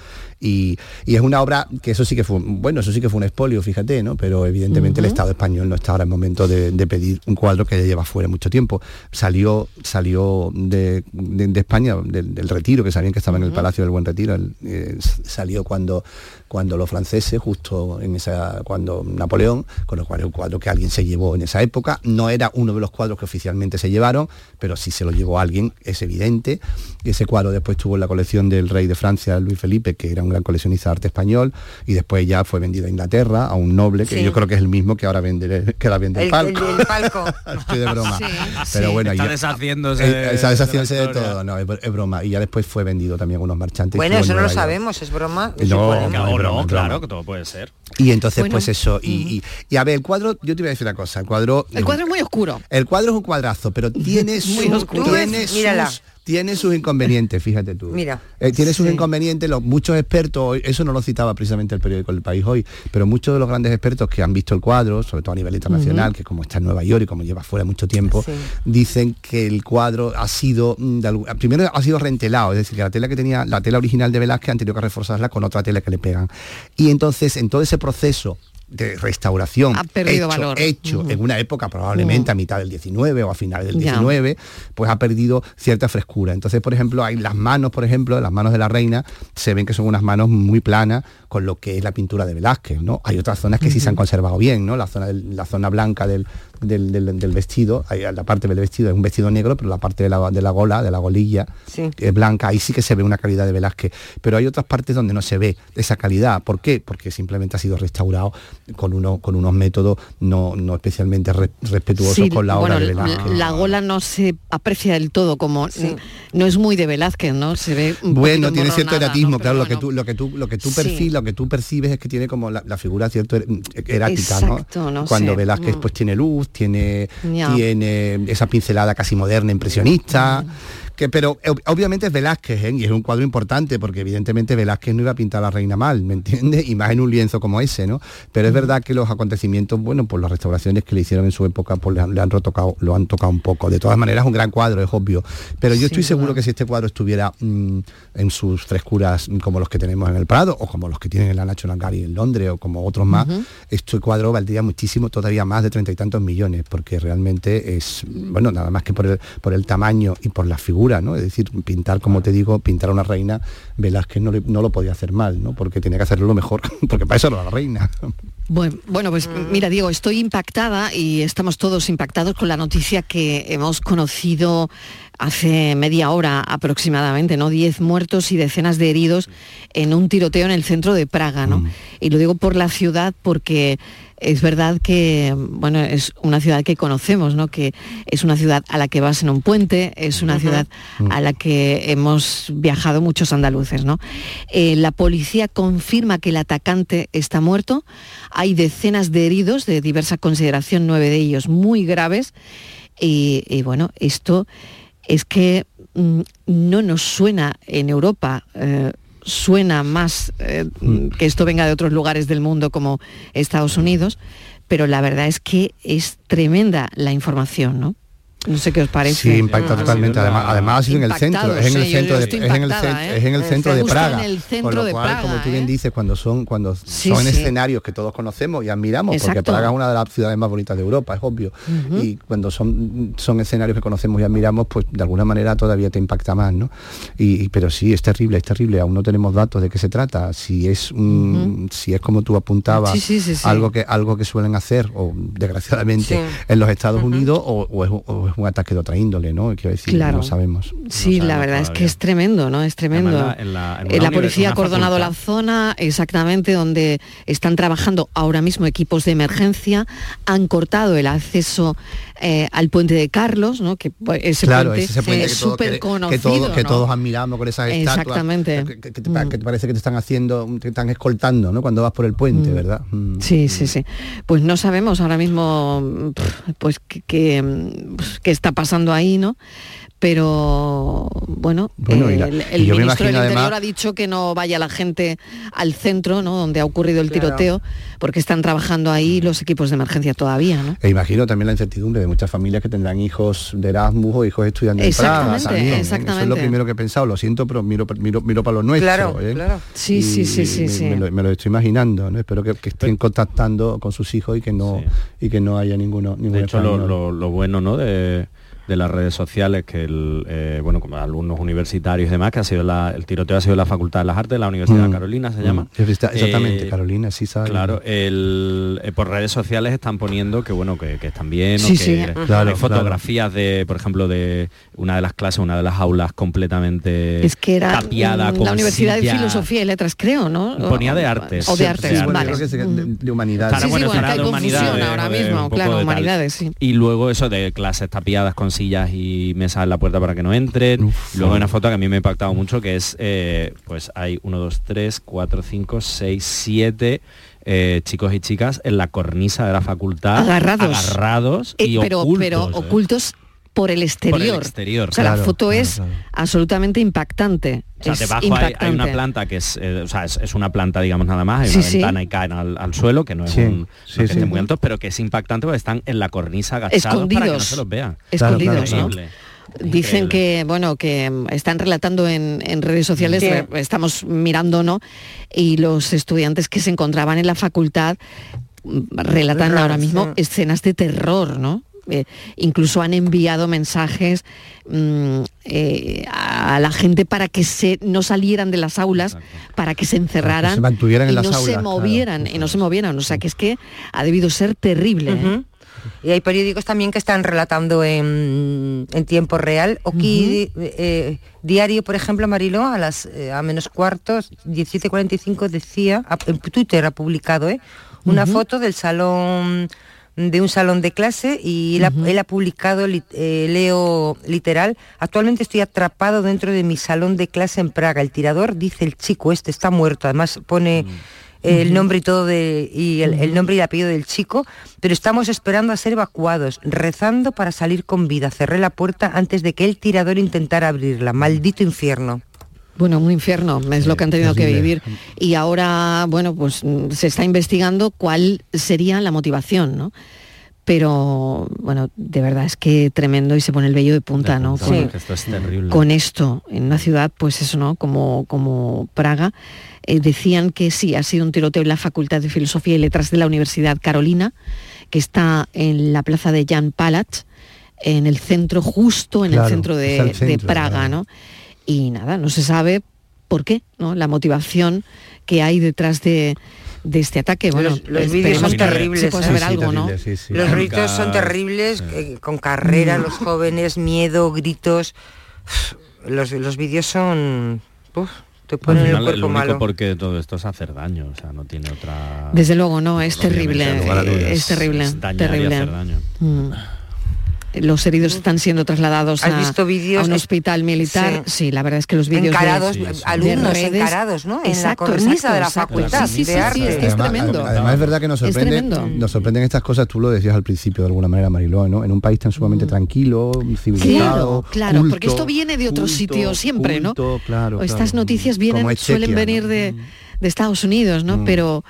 Y, y es una obra que eso sí que fue, bueno, eso sí que fue un expolio, fíjate, ¿no? Pero evidentemente el. Estado español no está ahora en momento de, de pedir un cuadro que ya lleva fuera mucho tiempo. Salió, salió de, de- de España, del, del retiro, que sabían que estaba en el Palacio del Buen Retiro, el- eh, salió cuando, cuando los franceses, justo en esa, cuando Napoleón, con lo cual es un cuadro que alguien se llevó en esa época. No era uno de los cuadros que oficialmente se llevaron, pero sí se lo llevó alguien, es evidente. Ese cuadro después estuvo en la colección del rey de Francia, Luis Felipe, que era un gran coleccionista de arte español, y después ya fue vendido a Inglaterra, a un noble, que Sí. yo creo que es el mismo que ahora vende, que la vende el, El, palco. el- el palco. Estoy de broma. Sí, Pero sí. bueno, Está ya- deshaciéndose eh, de- está deshaciéndose de todo, no, es, es broma. Y ya después fue vendido también a unos marchantes. Bueno, eso no lo sabemos, es broma. No, broma, no, claro, que todo puede ser. Y entonces, Bueno, pues eso. Y, y- y a ver, el cuadro, yo te voy a decir una cosa, el cuadro. El cuadro es muy oscuro. El cuadro es un cuadrazo, pero tiene, Muy sus, oscuro. tiene, Tú ves, mírala. sus, tiene sus inconvenientes, fíjate tú. Mira. Eh, tiene sus Sí. inconvenientes, los, muchos expertos, eso no lo citaba precisamente el periódico El País hoy, pero muchos de los grandes expertos que han visto el cuadro, sobre todo a nivel internacional, que como está en Nueva York y como lleva fuera mucho tiempo, Sí. dicen que el cuadro ha sido, mm, primero ha sido rentelado, es decir, que la tela que tenía, la tela original de Velázquez han tenido que reforzarla con otra tela que le pegan. Y entonces, en todo ese proceso de restauración Ha perdido hecho, valor. hecho en una época probablemente a mitad del 19 o a finales del Ya. 19, pues ha perdido cierta frescura. Entonces, por ejemplo, hay las manos, por ejemplo, las manos de la reina, se ven que son unas manos muy planas con lo que es la pintura de Velázquez, ¿no? Hay otras zonas que sí se han conservado bien, ¿no? La zona, del- la zona blanca del, del, del- del vestido, hay la parte del vestido es un vestido negro, pero la parte de la, de la gola, de la golilla, Sí. es blanca, ahí sí que se ve una calidad de Velázquez, pero hay otras partes donde no se ve esa calidad. ¿Por qué? Porque simplemente ha sido restaurado con, uno, con unos métodos no, no especialmente re- respetuosos Sí, con la obra bueno, de Velázquez. la gola no se aprecia del todo como Sí. no es muy de Velázquez, ¿no? Se ve un Bueno, tiene cierto eratismo, ¿no? claro, lo que tú, lo que tú, lo que tú lo que tú percibes es que tiene como la, la figura cierto er- erática, Exacto, ¿no? no Cuando sé. Velázquez Mm. pues tiene luz, tiene, tiene esa pincelada casi moderna, impresionista. Que, pero ob- obviamente es Velázquez, ¿eh? y es un cuadro importante, porque evidentemente Velázquez no iba a pintar a la reina mal, ¿me entiendes? Y más en un lienzo como ese, ¿no? Pero es verdad que los acontecimientos, bueno, pues las restauraciones que le hicieron en su época, pues le han, le han retocado, lo han tocado un poco. De todas maneras, un gran cuadro, es obvio. Pero yo estoy seguro que si este cuadro estuviera mm, en sus frescuras mm, como los que tenemos en el Prado, o como los que tienen en la National Gallery en Londres, o como otros más, este cuadro valdría muchísimo, todavía más de treinta y tantos millones, porque realmente es, bueno, nada más que por el, por el tamaño y por la figura, ¿no? Es decir, pintar, como te digo, pintar a una reina, Velázquez no, le- no lo podía hacer mal, ¿no? Porque tenía que hacerlo lo mejor, porque para eso era la reina. Bueno, bueno, pues mira, Diego, estoy impactada y estamos todos impactados con la noticia que hemos conocido hace media hora aproximadamente, ¿no? Diez muertos y decenas de heridos en un tiroteo en el centro de Praga, ¿no? Y lo digo por la ciudad porque es verdad que, bueno, es una ciudad que conocemos, ¿no? Que es una ciudad a la que vas en un puente, es una ciudad a la que hemos viajado muchos andaluces, ¿no? Eh, la policía confirma que el atacante está muerto. Hay decenas de heridos de diversa consideración, nueve de ellos muy graves. Y, y bueno, esto es que mm, no nos suena en Europa. eh, suena más eh, que esto venga de otros lugares del mundo como Estados Unidos, pero la verdad es que es tremenda la información, ¿no? No sé qué os parece. Sí, impacta totalmente. Además, además ha sido en el centro, es en el centro de, es en el, ¿eh? es en el centro de Praga. en el centro con lo de cual, Praga, como tú bien ¿eh? dices, cuando son cuando Sí, son sí. escenarios que todos conocemos y admiramos, porque. Praga es una de las ciudades más bonitas de Europa, es obvio. Y cuando son son escenarios que conocemos y admiramos, pues de alguna manera todavía te impacta más, ¿no? Y, y- pero sí, es terrible, es terrible. Aún no tenemos datos de qué se trata. Si es un, si es como tú apuntabas, Sí, sí, sí, sí. algo que algo que suelen hacer, o desgraciadamente Sí. en los Estados Unidos, o, o es, un- o es un ataque de otra índole, ¿no? Quiero decir, Claro. no sabemos. Sí, la verdad es que es tremendo, ¿no? Es tremendo. Además, en la- en Eh, la policía ha acordonado la zona exactamente donde están trabajando ahora mismo equipos de emergencia. Han cortado el acceso eh, al puente de Carlos, ¿no? Que pues, ese claro, puente es ese puente es súper que conocido, que todos admiramos con esas estatuas. Exactamente. Que, que te, pa- que te parece que te están haciendo, te están escoltando, ¿no? Cuando vas por el puente, Mm. ¿verdad? Mm. Sí, sí, sí. Pues no sabemos ahora mismo pues mm, pues, qué está pasando ahí, ¿no? Pero bueno, Bueno, y la- el, ministro del Interior además- ha dicho que no vaya la gente al centro, ¿no? Donde ha ocurrido el Claro. tiroteo, porque están trabajando ahí los equipos de emergencia todavía, ¿no? E imagino también la incertidumbre de muchas familias que tendrán hijos de Erasmus o hijos estudiantes de Praga Exactamente, también. ¿eh? Eso es exactamente. lo primero que he pensado. Lo siento, pero miro, miro, miro para lo nuestro. Claro, ¿eh? claro. Sí, Y sí, sí, sí, me, sí. me lo, me lo estoy imaginando. ¿no? Espero que, que estén contactando con sus hijos y que no y que no haya ninguno ningún De hecho, lo, español. lo- lo bueno ¿no? de, de las redes sociales, que el, eh, bueno, como alumnos universitarios y demás, que ha sido la- el tiroteo ha sido la Facultad de las Artes de la Universidad Mm, Carolina, se mm. llama. Exactamente, Eh, Carolina, sí sabe. Claro, el, eh, por redes sociales están poniendo que bueno que, que están bien, o Sí, que sí. hay Claro, fotografías de, por ejemplo, de una de las clases, una de las aulas completamente Es que era tapiada mm, con la Universidad de Filosofía y Letras, creo, ¿no? Ponía de artes. O de artes, de artes. vale. Creo que es de, de- de humanidades. Bueno, que de confusión humanidades, ahora mismo, un poco claro, de tal. humanidades, sí. Y luego eso de clases tapiadas con sillas y mesas en la puerta para que no entren. luego hay una foto que a mí me ha impactado mucho que es, eh, pues hay uno, dos, tres, cuatro, cinco, seis, siete eh, chicos y chicas en la cornisa de la facultad. Agarrados. Agarrados Eh, y pero, ocultos. pero ¿eh? ocultos por el exterior. exterior, O sea, la foto claro, es claro. absolutamente impactante. O sea, es debajo hay, hay una planta que es, eh, o sea, es, es una planta, digamos, nada más, hay Sí, una sí. ventana y caen al, al suelo, que no es Sí, un, no que muy altos, pero que es impactante porque están en la cornisa agachados para que no Escondidos. se los vea. Escondidos, ¿no? Increíble. Dicen que, bueno, que están relatando en, en redes sociales, estamos mirando, ¿no? Y los estudiantes que se encontraban en la facultad mm, relatan ahora mismo escenas de terror, ¿no? Eh, incluso han enviado mensajes mm, eh, a la gente para que se no salieran de las aulas, para que se encerraran se mantuvieran y en las no se claro. movieran, y no se movieran. O sea que es que ha debido ser terrible. ¿eh? Y hay periódicos también que están relatando en, en tiempo real. Aquí eh, Diario, por ejemplo, Mariló, a las eh, a menos cuartos, 17.45 decía, a- en Twitter ha publicado ¿eh? una foto del salón de un salón de clase y él, ha, él ha publicado, li- eh, leo literal, actualmente estoy atrapado dentro de mi salón de clase en Praga. El tirador, dice el chico, este está muerto, además pone el nombre y todo de, y el, el nombre y el apellido del chico, pero estamos esperando a ser evacuados, rezando para salir con vida. Cerré la puerta antes de que el tirador intentara abrirla. Maldito infierno. Bueno, un infierno es lo que han tenido que vivir. Y ahora, bueno, pues mm, se está investigando cuál sería la motivación, ¿no? Pero, bueno, de verdad es que tremendo y se pone el vello de punta, ¿no? punta, Con, esto es terrible. con esto, en una ciudad, pues eso, ¿no? Como, como Praga. Eh, decían que sí, ha sido un tiroteo en la Facultad de Filosofía y Letras de la Universidad Carolina, que está en la plaza de Jan Palach, en el centro, justo en Claro, el centro de, Praga, claro. ¿no? Y nada, no se sabe por qué, ¿no? La motivación que hay detrás de, de este ataque. Bueno, los los vídeos son terribles. Se puede ¿eh? saber algo, ¿no? Los gritos son terribles, eh, con carrera, los jóvenes, miedo, gritos. Los, los vídeos son... uf, te ponen final, el cuerpo único malo. porque todo esto es hacer daño, o sea, no tiene otra... Desde luego, no, es terrible, eh, es terrible, es dañar y terrible. hacer daño. Mm. Los heridos están siendo trasladados ¿Has a, visto vídeos? a un hospital militar. Sí. Sí. la verdad es que los vídeos de- Encarados, de alumnos redes- encarados, ¿no? En la Exacto, cornisa exacto, de la exacto. facultad Sí, sí, de sí, arte. sí, es que es además, tremendo. además es verdad que nos sorprende, nos sorprenden estas cosas, tú lo decías al principio de alguna manera, Mariló, ¿no? En un país tan sumamente tranquilo, civilizado. Claro, claro, porque esto viene de otro culto, sitio siempre, ¿no? culto, claro, O Estas claro. noticias vienen, suelen venir ¿no? de, de Estados Unidos, ¿no? Pero,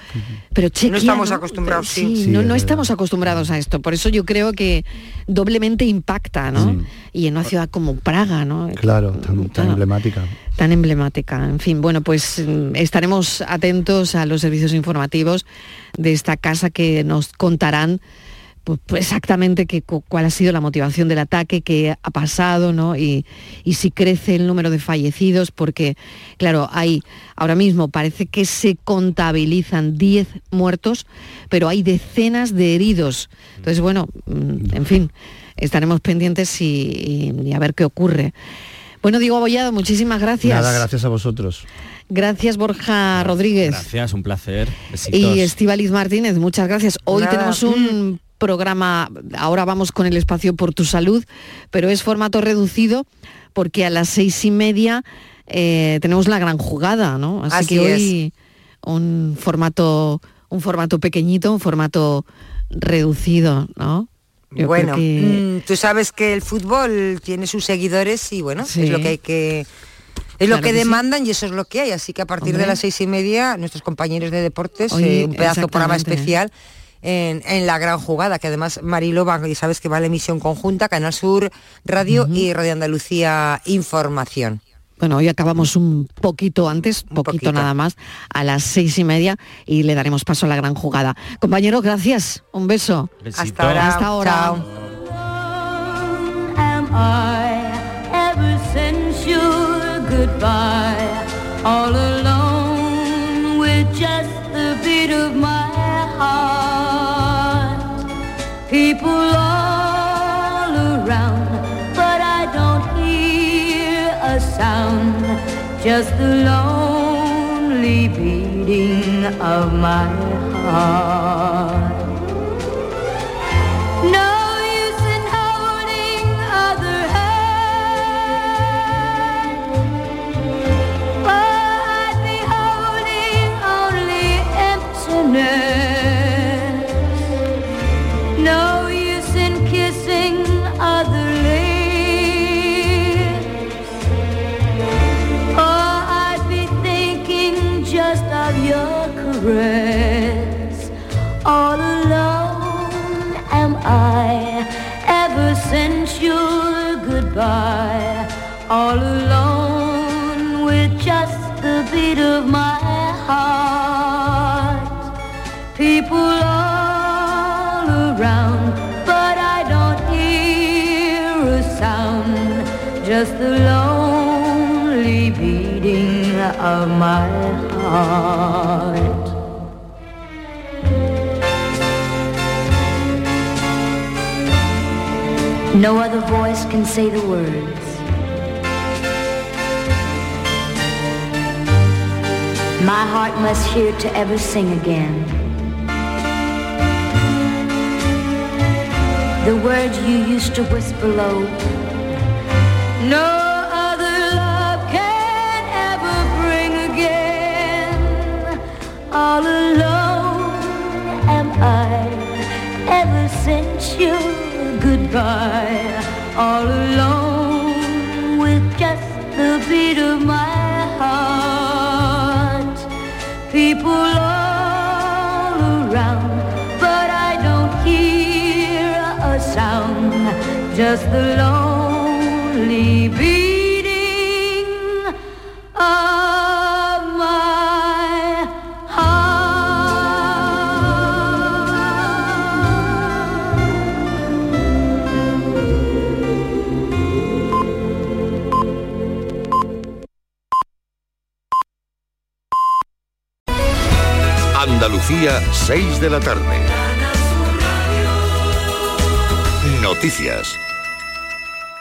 pero Chequia, No estamos acostumbrados, sí. Sí, no, no estamos acostumbrados a esto. Por eso yo creo que doblemente impacta, ¿no? Y en una ciudad como Praga, ¿no? Claro, tan, tan emblemática. tan emblemática. En fin, bueno, pues mm, estaremos atentos a los servicios informativos de esta casa que nos contarán pues, pues, exactamente cuál ha sido la motivación del ataque, qué ha pasado, ¿no? Y, y si crece el número de fallecidos, porque, claro, hay ahora mismo parece que se contabilizan 10 muertos, pero hay decenas de heridos. Entonces, bueno, mm, en fin, estaremos pendientes y, y- y a ver qué ocurre. Bueno, Diego Abollado, muchísimas gracias. Nada, gracias a vosotros. Gracias, Borja Rodríguez. Gracias, un placer. Besitos. Y Estíbaliz Martínez, muchas gracias. Hoy Nada. tenemos un programa, ahora vamos con el espacio por tu salud, pero es formato reducido porque a las seis y media eh, tenemos la gran jugada, ¿no? Así, Así que hoy un formato, un formato pequeñito, un formato reducido, ¿no? Yo bueno, que- mm, tú sabes que el fútbol tiene sus seguidores y bueno, Sí. es lo que hay que... Es lo que, sí. demandan y eso es lo que hay. Así que a partir Hombre. de las seis y media, nuestros compañeros de deportes, eh, un pedazo de programa especial en, en la gran jugada, que además Marilo va, y sabes que va a la emisión conjunta, Canal Sur Radio y Radio Andalucía Información. Bueno, hoy acabamos un poquito antes, poquito, poquito. nada más, a las seis y media y le daremos paso a la gran jugada. Compañeros, gracias. Un beso. Hasta ahora. Hasta ahora. Chao. People all around but I don't hear a sound. Just the lonely beating of my heart caress. All alone am I ever since your goodbye. All alone with just the beat of my heart. People all around, but I don't hear a sound. Just the lonely beating of my heart. No other voice can say the words. My heart must hear to ever sing again. The words you used to whisper low. No other love can ever bring again. All alone am I ever since your goodbye. All alone with just the beat of my heart. People all around, but I don't hear a sound. Just the lonely beating Andalucía, 6 de la tarde. Noticias.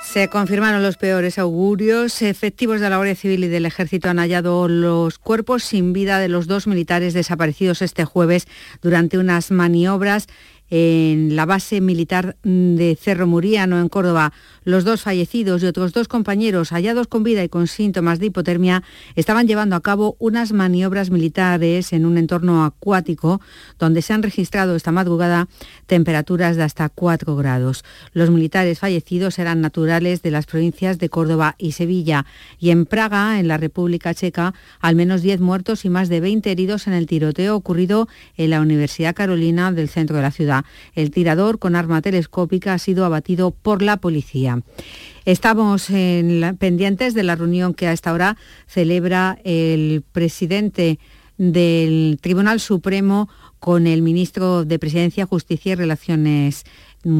Se confirmaron los peores augurios. Efectivos de la Guardia Civil y del Ejército han hallado los cuerpos sin vida de los dos militares desaparecidos este jueves durante unas maniobras en la base militar de Cerro Muriano, en Córdoba. Los dos fallecidos y otros dos compañeros hallados con vida y con síntomas de hipotermia estaban llevando a cabo unas maniobras militares en un entorno acuático donde se han registrado esta madrugada temperaturas de hasta 4 grados. Los militares fallecidos eran naturales de las provincias de Córdoba y Sevilla. Y en Praga, en la República Checa, al menos 10 muertos y más de 20 heridos en el tiroteo ocurrido en la Universidad Carolina del centro de la ciudad. El tirador con arma telescópica ha sido abatido por la policía. Estamos pendientes de la reunión que a esta hora celebra el presidente del Tribunal Supremo con el ministro de Presidencia, Justicia y Relaciones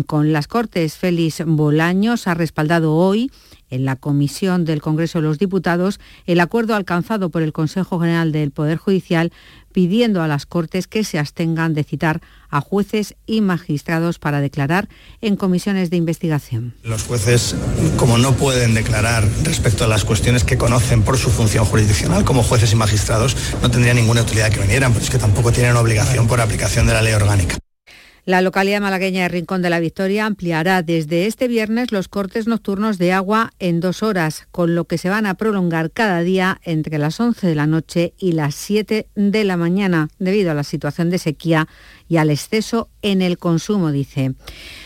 con las Cortes, Félix Bolaños, ha respaldado hoy en la Comisión del Congreso de los Diputados el acuerdo alcanzado por el Consejo General del Poder Judicial pidiendo a las Cortes que se abstengan de citar a jueces y magistrados para declarar en comisiones de investigación. Los jueces, como no pueden declarar respecto a las cuestiones que conocen por su función jurisdiccional como jueces y magistrados, no tendría ninguna utilidad que vinieran, pero es que tampoco tienen obligación por aplicación de la ley orgánica. La localidad malagueña de Rincón de la Victoria ampliará desde este viernes los cortes nocturnos de agua en dos horas, con lo que se van a prolongar cada día entre las 11 de la noche y las 7 de la mañana, debido a la situación de sequía y al exceso en el consumo, dice.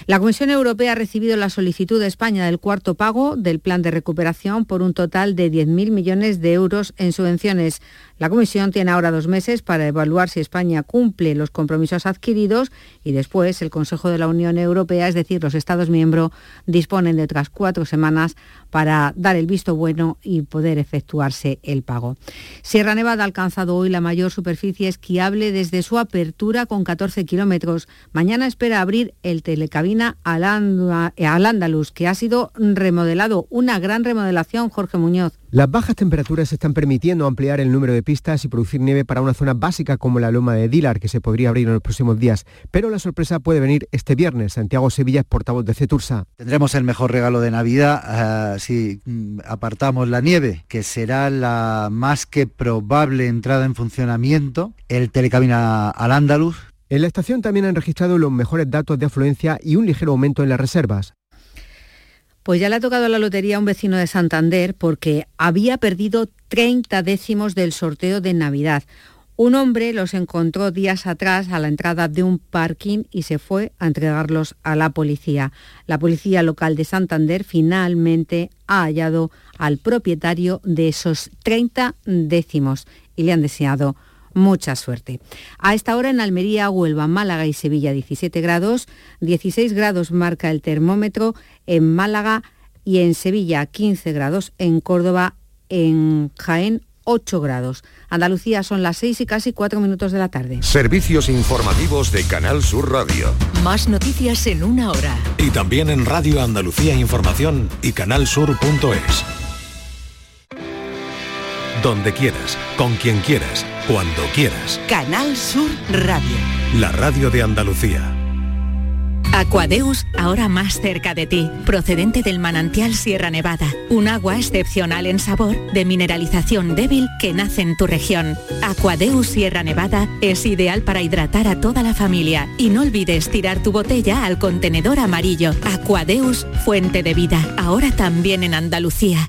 La Comisión Europea ha recibido la solicitud de España del cuarto pago del plan de recuperación por un total de 10.000 millones de euros en subvenciones. La Comisión tiene ahora dos meses para evaluar si España cumple los compromisos adquiridos y después el Consejo de la Unión Europea, es decir, los Estados miembros, disponen de otras cuatro semanas para dar el visto bueno y poder efectuarse el pago. Sierra Nevada ha alcanzado hoy la mayor superficie esquiable desde su apertura con 14 kilómetros. Mañana espera abrir el telecabina al, Andalus, que ha sido remodelado, una gran remodelación, Jorge Muñoz. Las bajas temperaturas están permitiendo ampliar el número de pistas y producir nieve para una zona básica como la loma de Dilar, que se podría abrir en los próximos días. Pero la sorpresa puede venir este viernes. Santiago Sevilla es portavoz de Cetursa. Tendremos el mejor regalo de Navidad. Eh, si mm, apartamos la nieve, que será la más que probable entrada en funcionamiento, el telecabina al Andaluz. En la estación también han registrado los mejores datos de afluencia y un ligero aumento en las reservas. Pues ya le ha tocado la lotería a un vecino de Santander porque había perdido 30 décimos del sorteo de Navidad. Un hombre los encontró días atrás a la entrada de un parking y se fue a entregarlos a la policía. La policía local de Santander finalmente ha hallado al propietario de esos 30 décimos y le han deseado mucha suerte. A esta hora en Almería, Huelva, Málaga y Sevilla 17 grados, 16 grados marca el termómetro en Málaga y en Sevilla 15 grados, en Córdoba, en Jaén 8 grados. Andalucía son las 6 y casi 4 minutos de la tarde. Servicios informativos de Canal Sur Radio. Más noticias en una hora. Y también en Radio Andalucía Información y canalsur.es. Donde quieras, con quien quieras, cuando quieras. Canal Sur Radio. La radio de Andalucía. Aquadeus, ahora más cerca de ti, procedente del manantial Sierra Nevada, un agua excepcional en sabor, de mineralización débil que nace en tu región. Aquadeus Sierra Nevada es ideal para hidratar a toda la familia y no olvides tirar tu botella al contenedor amarillo. Aquadeus, fuente de vida, ahora también en Andalucía.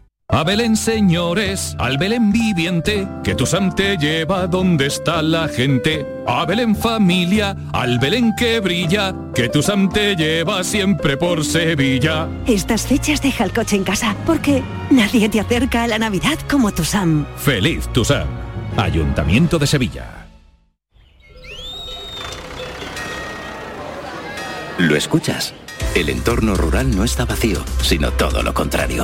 A Belén, señores, al Belén viviente, que tu Sam te lleva donde está la gente. A Belén familia, al Belén que brilla, que tu Sam te lleva siempre por Sevilla. Estas fechas deja el coche en casa, porque nadie te acerca a la Navidad como tu Sam. Feliz tu Sam. Ayuntamiento de Sevilla. ¿Lo escuchas? El entorno rural no está vacío, sino todo lo contrario.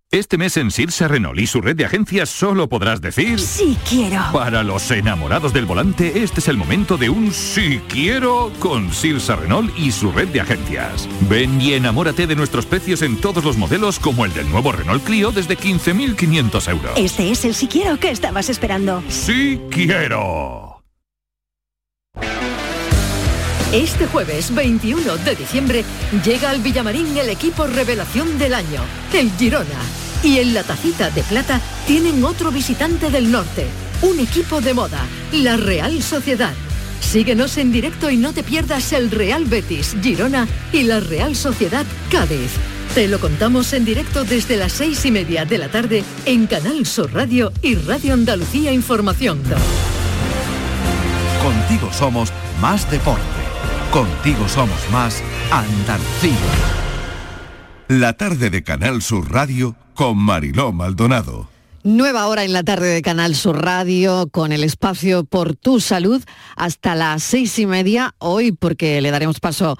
Este mes en Sirsa Renault y su red de agencias solo podrás decir... Sí quiero. Para los enamorados del volante, este es el momento de un sí quiero con Sirsa Renault y su red de agencias. Ven y enamórate de nuestros precios en todos los modelos como el del nuevo Renault Clio desde 15.500 euros. Este es el sí quiero que estabas esperando. Sí quiero. Este jueves 21 de diciembre llega al Villamarín el equipo revelación del año, el Girona. Y en la tacita de plata tienen otro visitante del norte, un equipo de moda, la Real Sociedad. Síguenos en directo y no te pierdas el Real Betis, Girona y la Real Sociedad Cádiz. Te lo contamos en directo desde las seis y media de la tarde en Canal Sur Radio y Radio Andalucía Información. Contigo somos más deporte. Contigo somos más Andalucía. La tarde de Canal Sur Radio con Mariló Maldonado. Nueva hora en la tarde de Canal Sur Radio con el espacio por tu salud hasta las seis y media hoy porque le daremos paso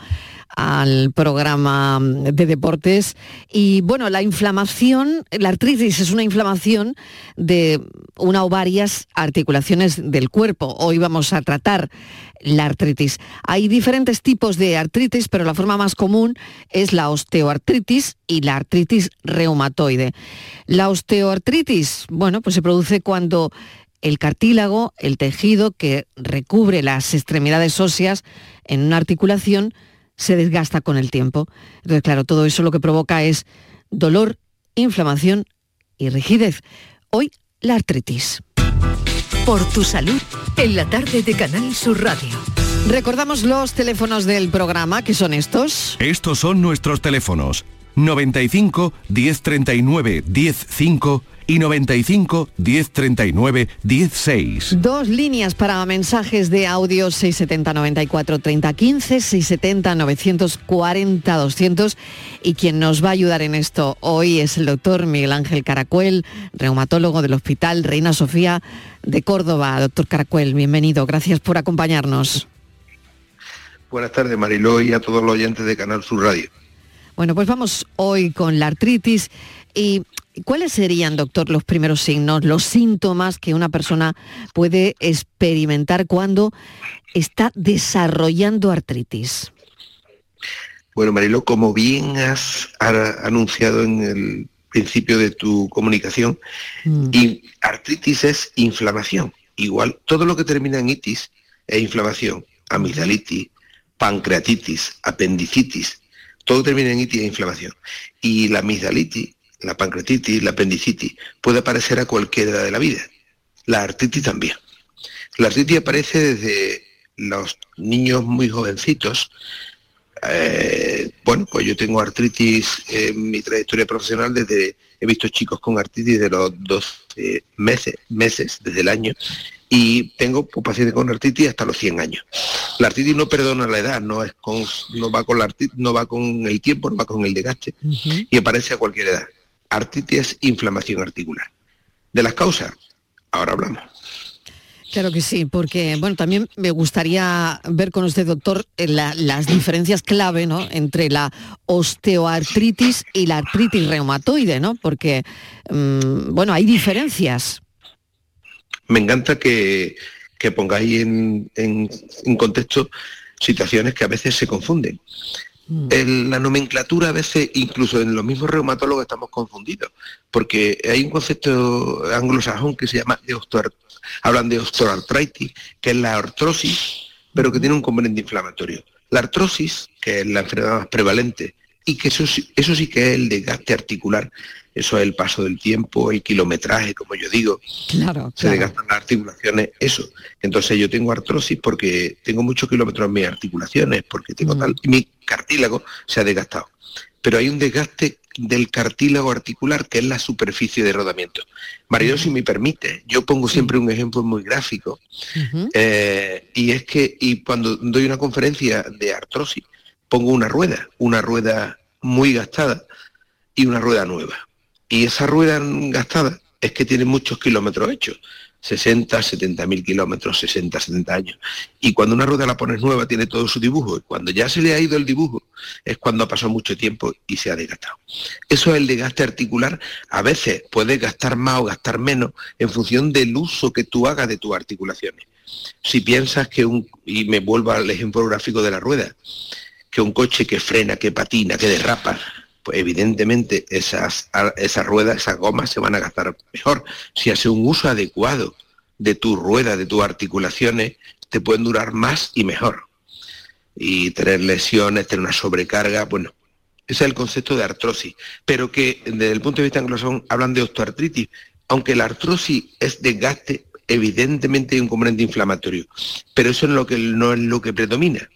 al programa de deportes. Y bueno, la inflamación, la artritis es una inflamación de una o varias articulaciones del cuerpo. Hoy vamos a tratar la artritis. Hay diferentes tipos de artritis, pero la forma más común es la osteoartritis y la artritis reumatoide. La osteoartritis, bueno, pues se produce cuando el cartílago, el tejido que recubre las extremidades óseas en una articulación, se desgasta con el tiempo. Entonces, claro, todo eso lo que provoca es dolor, inflamación y rigidez. Hoy, la artritis. Por tu salud, en la tarde de Canal Sur Radio. Recordamos los teléfonos del programa, que son estos. Estos son nuestros teléfonos. 95 1039 105 y 95 1039 16. Dos líneas para mensajes de audio 670 94 30 15, 670 940 200 y quien nos va a ayudar en esto hoy es el doctor Miguel Ángel Caracuel, reumatólogo del Hospital Reina Sofía de Córdoba. Doctor Caracuel, bienvenido, gracias por acompañarnos. Buenas tardes Mariló y a todos los oyentes de Canal Sur Radio. Bueno, pues vamos hoy con la artritis y ¿cuáles serían, doctor, los primeros signos, los síntomas que una persona puede experimentar cuando está desarrollando artritis? Bueno, Marilo, como bien has anunciado en el principio de tu comunicación, y artritis es inflamación. Igual, todo lo que termina en itis es inflamación. Amigdalitis, pancreatitis, apendicitis, todo termina en itis e inflamación. Y la amigdalitis, la pancreatitis, la apendicitis, puede aparecer a cualquier edad de la vida. La artritis también. La artritis aparece desde los niños muy jovencitos. Eh, bueno, pues yo tengo artritis en mi trayectoria profesional desde, he visto chicos con artritis de los 12 meses, meses desde el año, y tengo pues, pacientes con artritis hasta los 100 años. La artritis no perdona la edad, no es con, no va con la artritis, no va con el tiempo, no va con el desgaste y aparece a cualquier edad. Artritis es inflamación articular. De las causas, ahora hablamos. Claro que sí, porque bueno, también me gustaría ver con usted, doctor, eh, la- las diferencias clave ¿no? entre la osteoartritis y la artritis reumatoide, ¿no? Porque mm, bueno, hay diferencias. Me encanta que, que pongáis en, en- en contexto situaciones que a veces se confunden. En la nomenclatura a veces, incluso en los mismos reumatólogos estamos confundidos, porque hay un concepto anglosajón que se llama de hablan de osteoartritis, que es la artrosis, pero que tiene un componente inflamatorio. La artrosis, que es la enfermedad más prevalente, y que eso, sí- eso sí que es el desgaste articular, eso es el paso del tiempo, el kilometraje, como yo digo, Claro, se desgastan las articulaciones, eso. Entonces yo tengo artrosis porque tengo muchos kilómetros en mis articulaciones, porque tengo tal, y mi cartílago se ha desgastado. Pero hay un desgaste del cartílago articular que es la superficie de rodamiento. Mario, si me permite, yo pongo siempre un ejemplo muy gráfico, eh, y es que y cuando doy una conferencia de artrosis, pongo una rueda, una rueda muy gastada y una rueda nueva. Y esa rueda gastada es que tiene muchos kilómetros hechos, 60, 70 mil kilómetros, 60, 70 años. Y cuando una rueda la pones nueva tiene todo su dibujo. Y cuando ya se le ha ido el dibujo es cuando ha pasado mucho tiempo y se ha desgastado. Eso es el desgaste articular. A veces puedes gastar más o gastar menos en función del uso que tú hagas de tus articulaciones. Si piensas que un, y me vuelvo al ejemplo gráfico de la rueda, que un coche que frena, que patina, que derrapa, pues evidentemente esas, esas ruedas, esas gomas se van a gastar mejor. Si hace un uso adecuado de tu rueda, de tus articulaciones, te pueden durar más y mejor. Y tener lesiones, tener una sobrecarga, bueno, ese es el concepto de artrosis. Pero que desde el punto de vista anglosajón hablan de osteoartritis, aunque la artrosis es desgaste, evidentemente hay un componente inflamatorio. Pero eso es lo que, no es lo que predomina.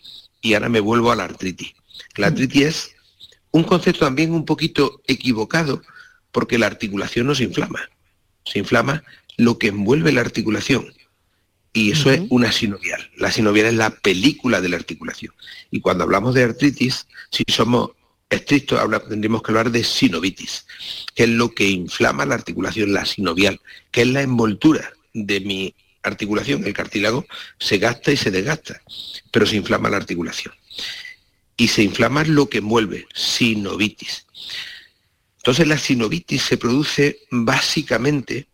Y ahora me vuelvo a la artritis. La artritis es un concepto también un poquito equivocado porque la articulación no se inflama. Se inflama lo que envuelve la articulación. Y eso es una sinovial. La sinovial es la película de la articulación. Y cuando hablamos de artritis, si somos estrictos, tendríamos que hablar de sinovitis, que es lo que inflama la articulación, la sinovial, que es la envoltura de mi articulación. El cartílago se gasta y se desgasta, pero se inflama la articulación y se inflama lo que envuelve, sinovitis. Entonces la sinovitis se produce básicamente,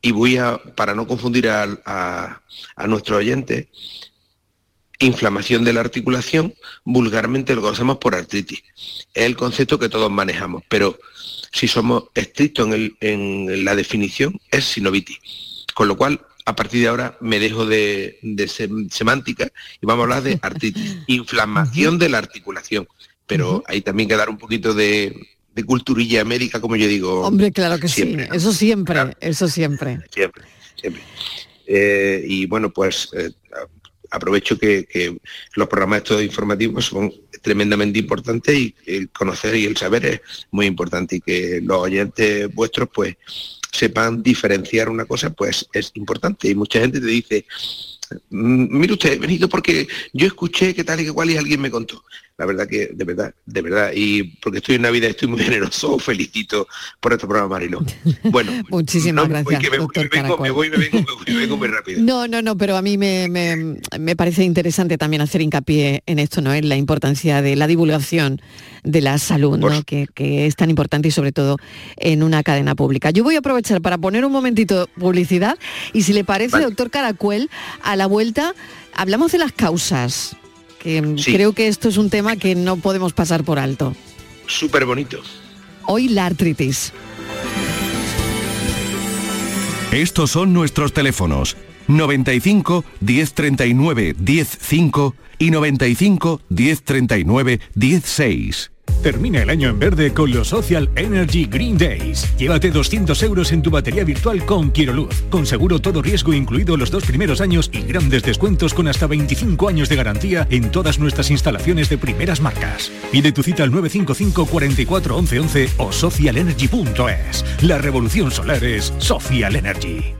y voy a, para no confundir a, a, a nuestro oyente, inflamación de la articulación, vulgarmente lo conocemos por artritis. Es el concepto que todos manejamos, pero si somos estrictos en, el- en la definición, es sinovitis. Con lo cual, a partir de ahora me dejo de, de sem- semántica y vamos a hablar de artritis, inflamación de la articulación. Pero hay también que dar un poquito de, de culturilla médica, como yo digo. Hombre, claro que siempre, sí, eso siempre, eso siempre. siempre, siempre. Eh, y bueno, pues eh, aprovecho que, que los programas estos informativos son tremendamente importantes y el conocer y el saber es muy importante y que los oyentes vuestros pues sepan diferenciar una cosa pues es importante y mucha gente te dice "Mm, mire usted, venido porque yo escuché que tal y que cual y alguien me contó. La verdad que, de verdad, de verdad, y porque estoy en Navidad, estoy muy generoso, felicito por este programa, Marilo. Bueno, Muchísimas no, gracias, me, doctor me vengo, me voy, me vengo, me vengo muy rápido. No, no, no, pero a mí me, me- me parece interesante también hacer hincapié en esto, ¿no? En la importancia de la divulgación de la salud, ¿no? Que, que es tan importante y sobre todo en una cadena pública. Yo voy a aprovechar para poner un momentito publicidad y si le parece, doctor Caracuel, a la vuelta hablamos de las causas, que mm, Sí. creo que esto es un tema que no podemos pasar por alto. Súper bonito. Hoy la artritis. Estos son nuestros teléfonos. 95 1039 105 y 95 1039 16. Termina el año en verde con los Social Energy Green Days. Llévate 200 euros en tu batería virtual con Quiroluz, con seguro todo riesgo incluido los dos primeros años y grandes descuentos con hasta 25 años de garantía en todas nuestras instalaciones de primeras marcas. Pide tu cita al 955 44 11 11 o socialenergy.es. La revolución solar es Social Energy.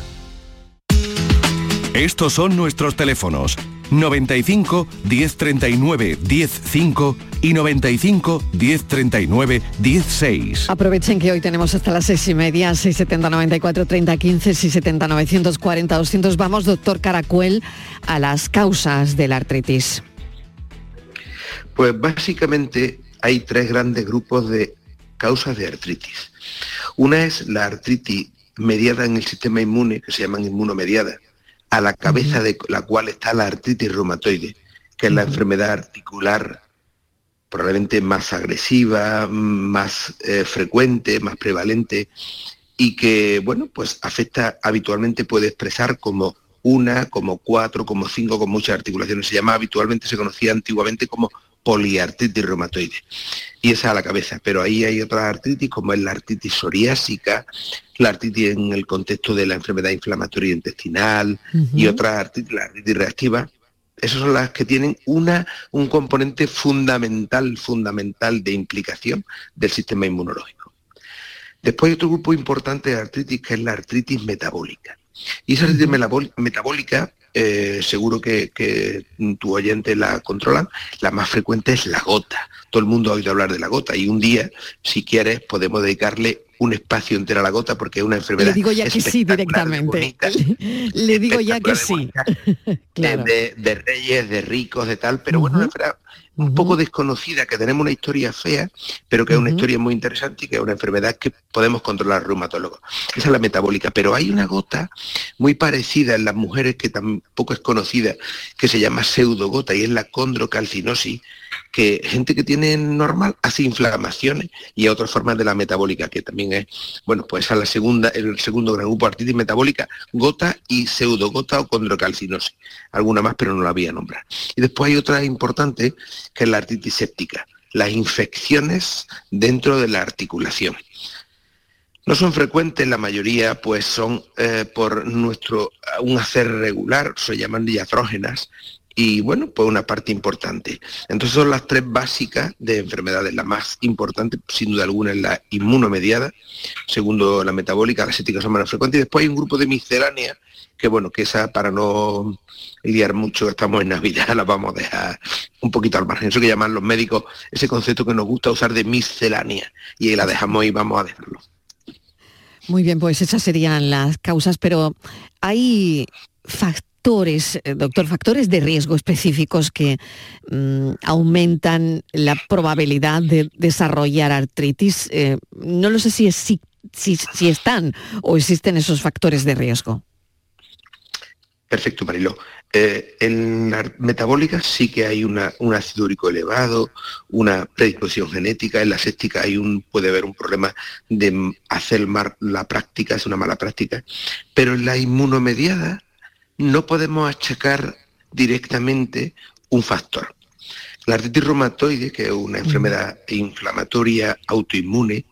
Estos son nuestros teléfonos 95 1039 105 y 95 1039 16. Aprovechen que hoy tenemos hasta las seis y media, 670 94 30 15, 670 940 200. Vamos, doctor Caracuel, a las causas de la artritis. Pues básicamente hay tres grandes grupos de causas de artritis. Una es la artritis mediada en el sistema inmune, que se llaman inmunomediada, a la cabeza de la cual está la artritis reumatoide, que es la enfermedad articular probablemente más agresiva, más eh, frecuente, más prevalente y que, bueno, pues afecta habitualmente, puede expresar como una, como cuatro, como cinco, con muchas articulaciones. Se llama habitualmente, se conocía antiguamente como poliartritis reumatoide. Y esa a la cabeza. Pero ahí hay otras artritis, como es la artritis psoriásica, la artritis en el contexto de la enfermedad inflamatoria intestinal y otras artritis, la artritis reactiva. Esas son las que tienen una, un componente fundamental, fundamental de implicación del sistema inmunológico. Después hay otro grupo importante de artritis que es la artritis metabólica. Y esa artritis metabólica, eh, seguro que, que tu oyente la controlan, la más frecuente es la gota. Todo el mundo ha oído hablar de la gota y un día, si quieres, podemos dedicarle un espacio entero a la gota porque es una enfermedad Le digo ya que sí directamente. Le digo ya que sí. de reyes, de ricos, de tal, pero bueno, una enfermedad un poco desconocida, que tenemos una historia fea, pero que es una historia muy interesante y que es una enfermedad que podemos controlar reumatólogos. Esa es la metabólica, pero hay una gota muy parecida en las mujeres que tampoco es conocida, que se llama pseudogota y es la condrocalcinosis, que gente que tiene normal hace inflamaciones y otras formas de la metabólica, que también es, bueno, pues esa es la segunda, el segundo gran grupo, artritis metabólica, gota y pseudogota o condrocalcinosis. Alguna más, pero no la voy a nombrar. Y después hay otra importante, que es la artritis séptica, las infecciones dentro de la articulación. No son frecuentes, la mayoría pues son eh, por nuestro un hacer regular, se llaman diatrógenas, y bueno, pues una parte importante. Entonces son las tres básicas de enfermedades. La más importante, sin duda alguna, es la inmunomediada, segundo la metabólica, las éticas son menos frecuentes, y después hay un grupo de misceláneas, que bueno, que esa para no liar mucho, estamos en Navidad, la vamos a dejar un poquito al margen. Eso que llaman los médicos, ese concepto que nos gusta usar de miscelánea, y la dejamos y vamos a dejarlo. Muy bien, pues esas serían las causas, pero hay factores, eh, doctor, factores de riesgo específicos que mm, aumentan la probabilidad de desarrollar artritis. Eh, no lo sé si, si, si están o existen esos factores de riesgo. Perfecto, Mariló. Eh, en la metabólica sí que hay una, un ácido úrico elevado, una predisposición genética, en la séptica hay un, puede haber un problema de hacer mal la práctica, es una mala práctica, pero en la inmunomediada no podemos achacar directamente un factor. La artritis reumatoide, que es una enfermedad inflamatoria autoinmune,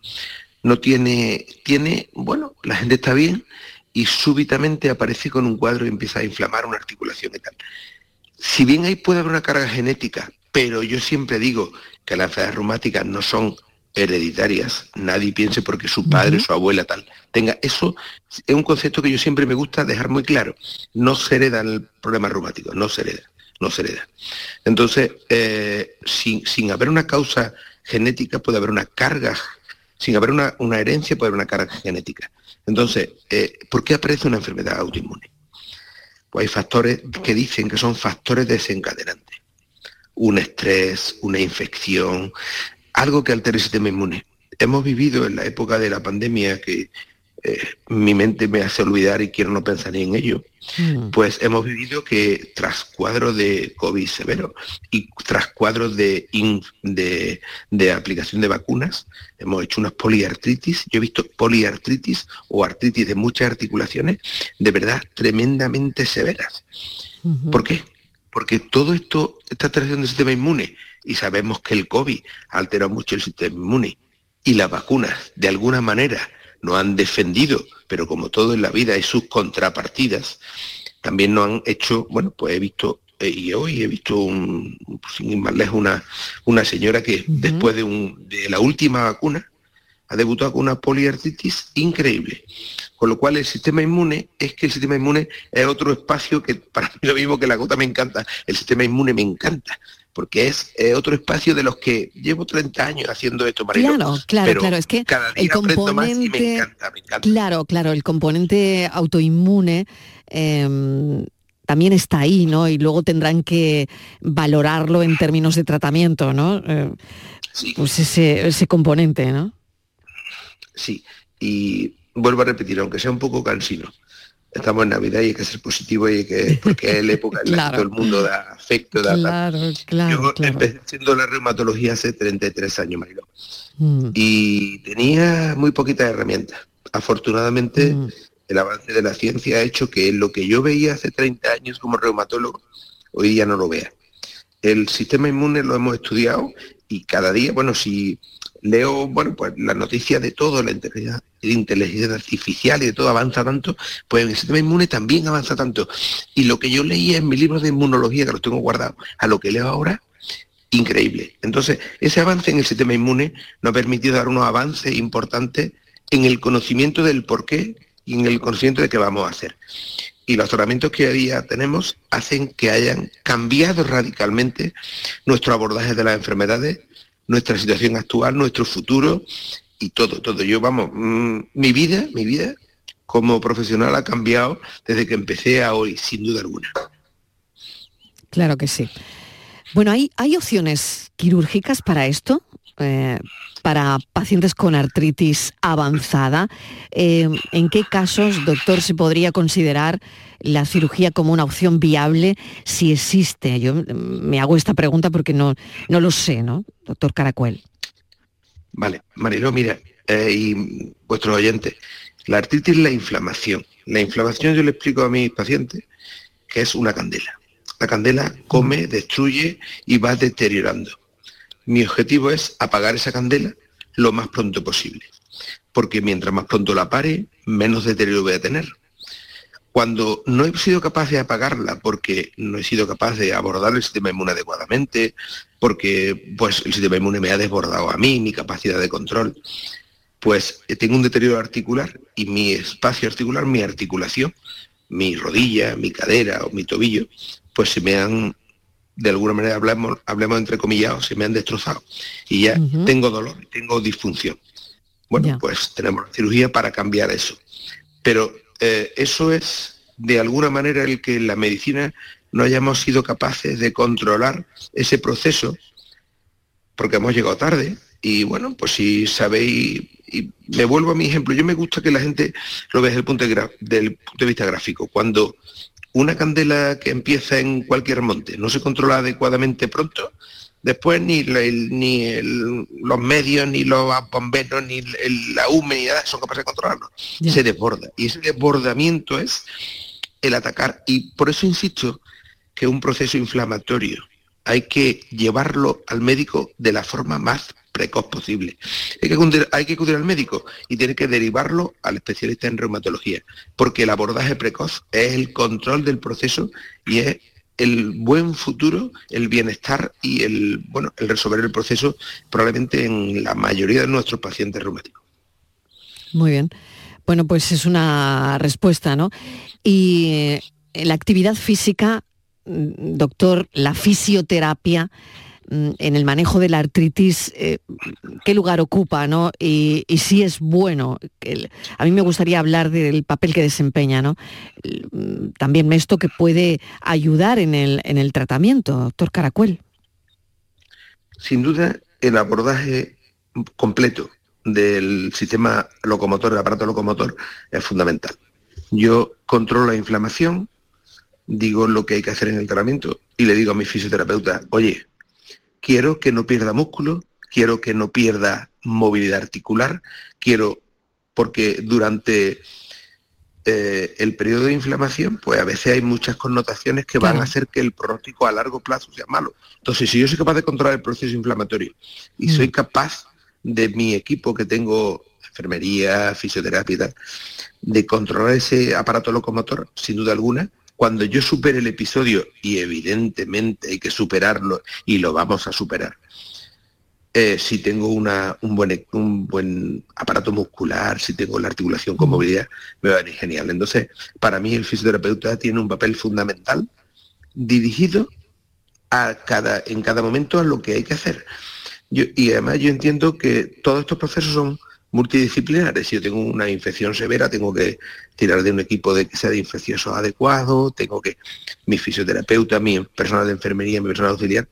no tiene, tiene, bueno, la gente está bien y súbitamente aparece con un cuadro y empieza a inflamar una articulación y tal. Si bien ahí puede haber una carga genética, pero yo siempre digo que las enfermedades reumáticas no son hereditarias. Nadie piense porque su padre, su abuela tal. Tenga eso es un concepto que yo siempre me gusta dejar muy claro. No se hereda el problema reumático, no se hereda, no se hereda. Entonces, eh, sin, sin, haber una causa genética puede haber una carga, sin haber una, herencia puede haber una carga genética. Entonces, eh, ¿por qué aparece una enfermedad autoinmune? Pues hay factores que dicen que son factores desencadenantes. Un estrés, una infección, algo que altere el sistema inmune. Hemos vivido en la época de la pandemia que eh, mi mente me hace olvidar y quiero no pensar ni en ello, mm. pues hemos vivido que tras cuadros de COVID severo y tras cuadros de, de, aplicación de vacunas, hemos hecho unas poliartritis, yo he visto poliartritis o artritis de muchas articulaciones de verdad tremendamente severas. ¿Por qué? Porque todo esto, esta alteración del sistema inmune, y sabemos que el COVID altera mucho el sistema inmune, y las vacunas, de alguna manera, no han defendido, pero como todo en la vida hay sus contrapartidas, también no han hecho, bueno, pues he visto, eh, y hoy he visto un, sin ir más lejos, una, una señora que después de, un, de la última vacuna ha debutado con una poliartritis increíble. Con lo cual el sistema inmune es que el sistema inmune es otro espacio que para mí lo mismo que la gota me encanta, el sistema inmune me encanta, porque es otro espacio de los que llevo 30 años haciendo esto, Marilo. Claro, claro, claro, es que el componente, Claro, claro, el componente autoinmune em, también está ahí, ¿no? Y luego tendrán que valorarlo en términos de tratamiento, ¿no? Eh, pues ese, ese componente, ¿no? Sí, y vuelvo a repetir, aunque sea un poco cansino, estamos en Navidad y hay que ser positivo y hay que, porque es la época en la que todo el mundo da afecto, da claro, claro, Yo empecé haciendo la reumatología hace 33 años, Marilo. Mm. Y tenía muy poquitas herramientas. Afortunadamente, mm. el avance de la ciencia ha hecho que lo que yo veía hace 30 años como reumatólogo, hoy día no lo vea. El sistema inmune lo hemos estudiado y cada día, bueno, si leo, bueno, pues la noticia de todo, la inteligencia, artificial y de todo avanza tanto, pues el sistema inmune también avanza tanto. Y lo que yo leía en mi libro de inmunología, que los tengo guardados, a lo que leo ahora, increíble. Entonces, ese avance en el sistema inmune nos ha permitido dar unos avances importantes en el conocimiento del por qué y en el conocimiento de qué vamos a hacer. Y los tratamientos que hoy día tenemos hacen que hayan cambiado radicalmente nuestro abordaje de las enfermedades nuestra situación actual, nuestro futuro y todo, todo. Yo, vamos, mm, mi vida, mi vida como profesional ha cambiado desde que empecé a hoy, sin duda alguna. Claro que sí. Bueno, ¿hay, hay opciones quirúrgicas para esto? Eh, para pacientes con artritis avanzada. Eh, ¿En qué casos, doctor, se podría considerar la cirugía como una opción viable si existe? Yo me hago esta pregunta porque no, no lo sé, ¿no? Doctor Caracuel. Vale, Marilo, mira, eh, y vuestros oyentes, la artritis es la inflamación. La inflamación yo le explico a mis pacientes que es una candela. La candela come, destruye y va deteriorando. Mi objetivo es apagar esa candela lo más pronto posible, porque mientras más pronto la pare, menos deterioro voy a tener. Cuando no he sido capaz de apagarla porque no he sido capaz de abordar el sistema inmune adecuadamente, porque pues, el sistema inmune me ha desbordado a mí, mi capacidad de control, pues eh, tengo un deterioro articular y mi espacio articular, mi articulación, mi rodilla, mi cadera o mi tobillo, pues se me han, de alguna manera hablemos, hablemos entre comillados, se me han destrozado. Y ya tengo dolor, tengo disfunción. Bueno, pues tenemos la cirugía para cambiar eso. Pero eh, eso es de alguna manera el que la medicina no hayamos sido capaces de controlar ese proceso, porque hemos llegado tarde. Y bueno, pues si sabéis, y me vuelvo a mi ejemplo, yo me gusta que la gente lo vea desde el punto de, del punto de vista gráfico. Cuando una candela que empieza en cualquier monte no se controla adecuadamente pronto, después ni, ni los medios, ni los bomberos, ni la UME, son capaces de controlarlo. Se desborda. Y ese desbordamiento es el atacar. Y por eso insisto que un proceso inflamatorio hay que llevarlo al médico de la forma más precoz posible. Hay que, acudir, hay que acudir al médico y tiene que derivarlo al especialista en reumatología, porque el abordaje precoz es el control del proceso y es el buen futuro, el bienestar y el, bueno, el resolver el proceso probablemente en la mayoría de nuestros pacientes reumáticos. Muy bien. Bueno, pues es una respuesta, ¿no? Y eh, la actividad física, doctor, la fisioterapia, mm, en el manejo de la artritis, eh, ¿qué lugar ocupa? ¿no? Y, si es bueno. a mí me gustaría hablar del papel que desempeña. ¿no? Mm, también esto que puede ayudar en el, en el tratamiento, doctor Caracuel. Sin duda, el abordaje completo del sistema locomotor, del aparato locomotor, es fundamental. Yo controlo la inflamación, digo lo que hay que hacer en el tratamiento y le digo a mi fisioterapeuta, oye, quiero que no pierda músculo, quiero que no pierda movilidad articular, quiero, porque durante eh, el periodo de inflamación, pues a veces hay muchas connotaciones que van a hacer que el pronóstico a largo plazo sea malo. Entonces, si yo soy capaz de controlar el proceso inflamatorio y mm. soy capaz de mi equipo que tengo, enfermería, fisioterapia de controlar ese aparato locomotor, sin duda alguna, cuando yo supere el episodio, y evidentemente hay que superarlo y lo vamos a superar, eh, si tengo buen, un buen aparato muscular, si tengo la articulación con movilidad, me va a venir genial. Entonces, para mí el fisioterapeuta tiene un papel fundamental dirigido a cada, en cada momento a lo que hay que hacer. y además yo entiendo que todos estos procesos son multidisciplinares. Si yo tengo una infección severa, tengo que tirar de un equipo de que sea de infecciosos adecuado, tengo que mi fisioterapeuta, mi personal de enfermería, mi personal auxiliar.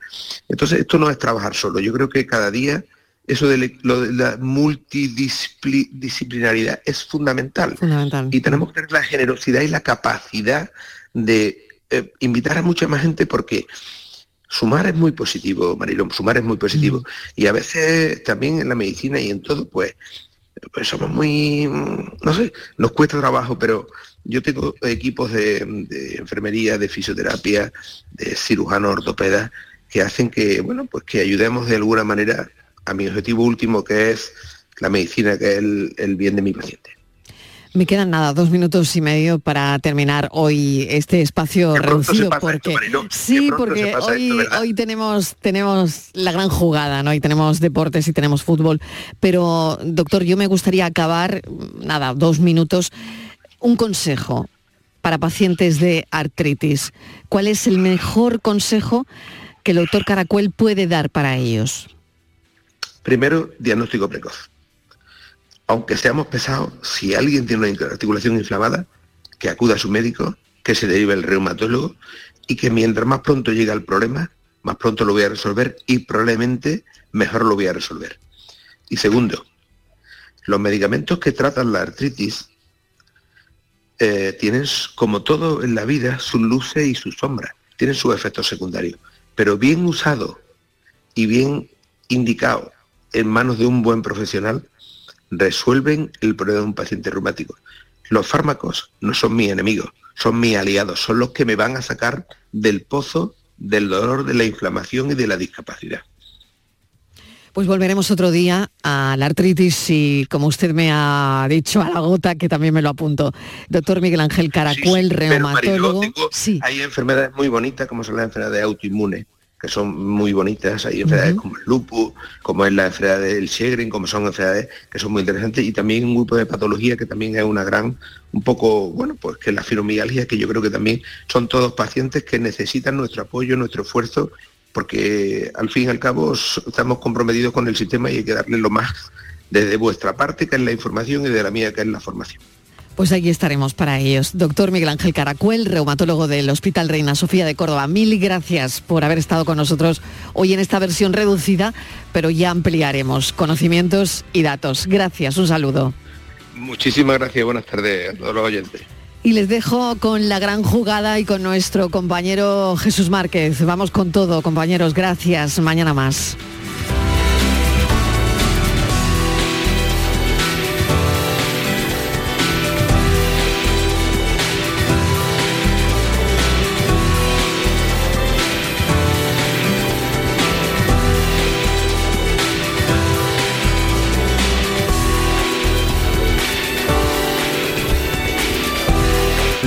Entonces, esto no es trabajar solo. Yo creo que cada día eso de, la multidisciplinaridad es fundamental. Y tenemos que tener la generosidad y la capacidad de eh, invitar a mucha más gente porque sumar es muy positivo, Marilón, sumar es muy positivo. Mm. Y a veces también en la medicina y en todo, pues pues somos muy, no sé, nos cuesta trabajo, pero yo tengo equipos de, enfermería, de fisioterapia, de cirujanos ortopedas, que hacen que, bueno, pues que ayudemos de alguna manera a mi objetivo último, que es la medicina, que es el bien de mi paciente. Me quedan nada, dos minutos y medio para terminar hoy este espacio reducido. porque, sí, porque hoy, tenemos, tenemos la gran jugada, ¿no? Y tenemos deportes y tenemos fútbol. Pero, doctor, yo me gustaría acabar, nada, dos minutos. Un consejo para pacientes de artritis. ¿Cuál es el mejor consejo que el doctor Caracuel puede dar para ellos? Primero, diagnóstico precoz aunque seamos pesados, si alguien tiene una articulación inflamada, que acuda a su médico, que se derive el reumatólogo y que mientras más pronto llega el problema, más pronto lo voy a resolver y probablemente mejor lo voy a resolver. Y segundo, los medicamentos que tratan la artritis eh, tienen, como todo en la vida, sus luces y sus sombras, tienen sus efectos secundarios, pero bien usado y bien indicado en manos de un buen profesional, resuelven el problema de un paciente reumático. Los fármacos no son mis enemigos, son mis aliados, son los que me van a sacar del pozo del dolor, de la inflamación y de la discapacidad. Pues volveremos otro día a la artritis y, como usted me ha dicho, a la gota, que también me lo apunto. Doctor Miguel Ángel Caracuel, reumatólogo. sí. Hay enfermedades muy bonitas, como son las enfermedades autoinmunes, que son muy bonitas, hay enfermedades como el lupus, como es la enfermedad del Sjögren, como son enfermedades que son muy interesantes, y también un grupo de patología que también es una gran, un poco, bueno, pues que es la fibromialgia, que yo creo que también son todos pacientes que necesitan nuestro apoyo, nuestro esfuerzo, porque al fin y al cabo estamos comprometidos con el sistema y hay que darle lo más desde vuestra parte, que es la información, y de la mía, que es la formación. Pues aquí estaremos para ellos. Doctor Miguel Ángel Caracuel, reumatólogo del Hospital Reina Sofía de Córdoba. Mil gracias por haber estado con nosotros hoy en esta versión reducida, pero ya ampliaremos conocimientos y datos. Gracias, un saludo. Muchísimas gracias, buenas tardes a todos los oyentes. Y les dejo con la gran jugada y con nuestro compañero Jesús Márquez. Vamos con todo, compañeros. Gracias. Mañana más.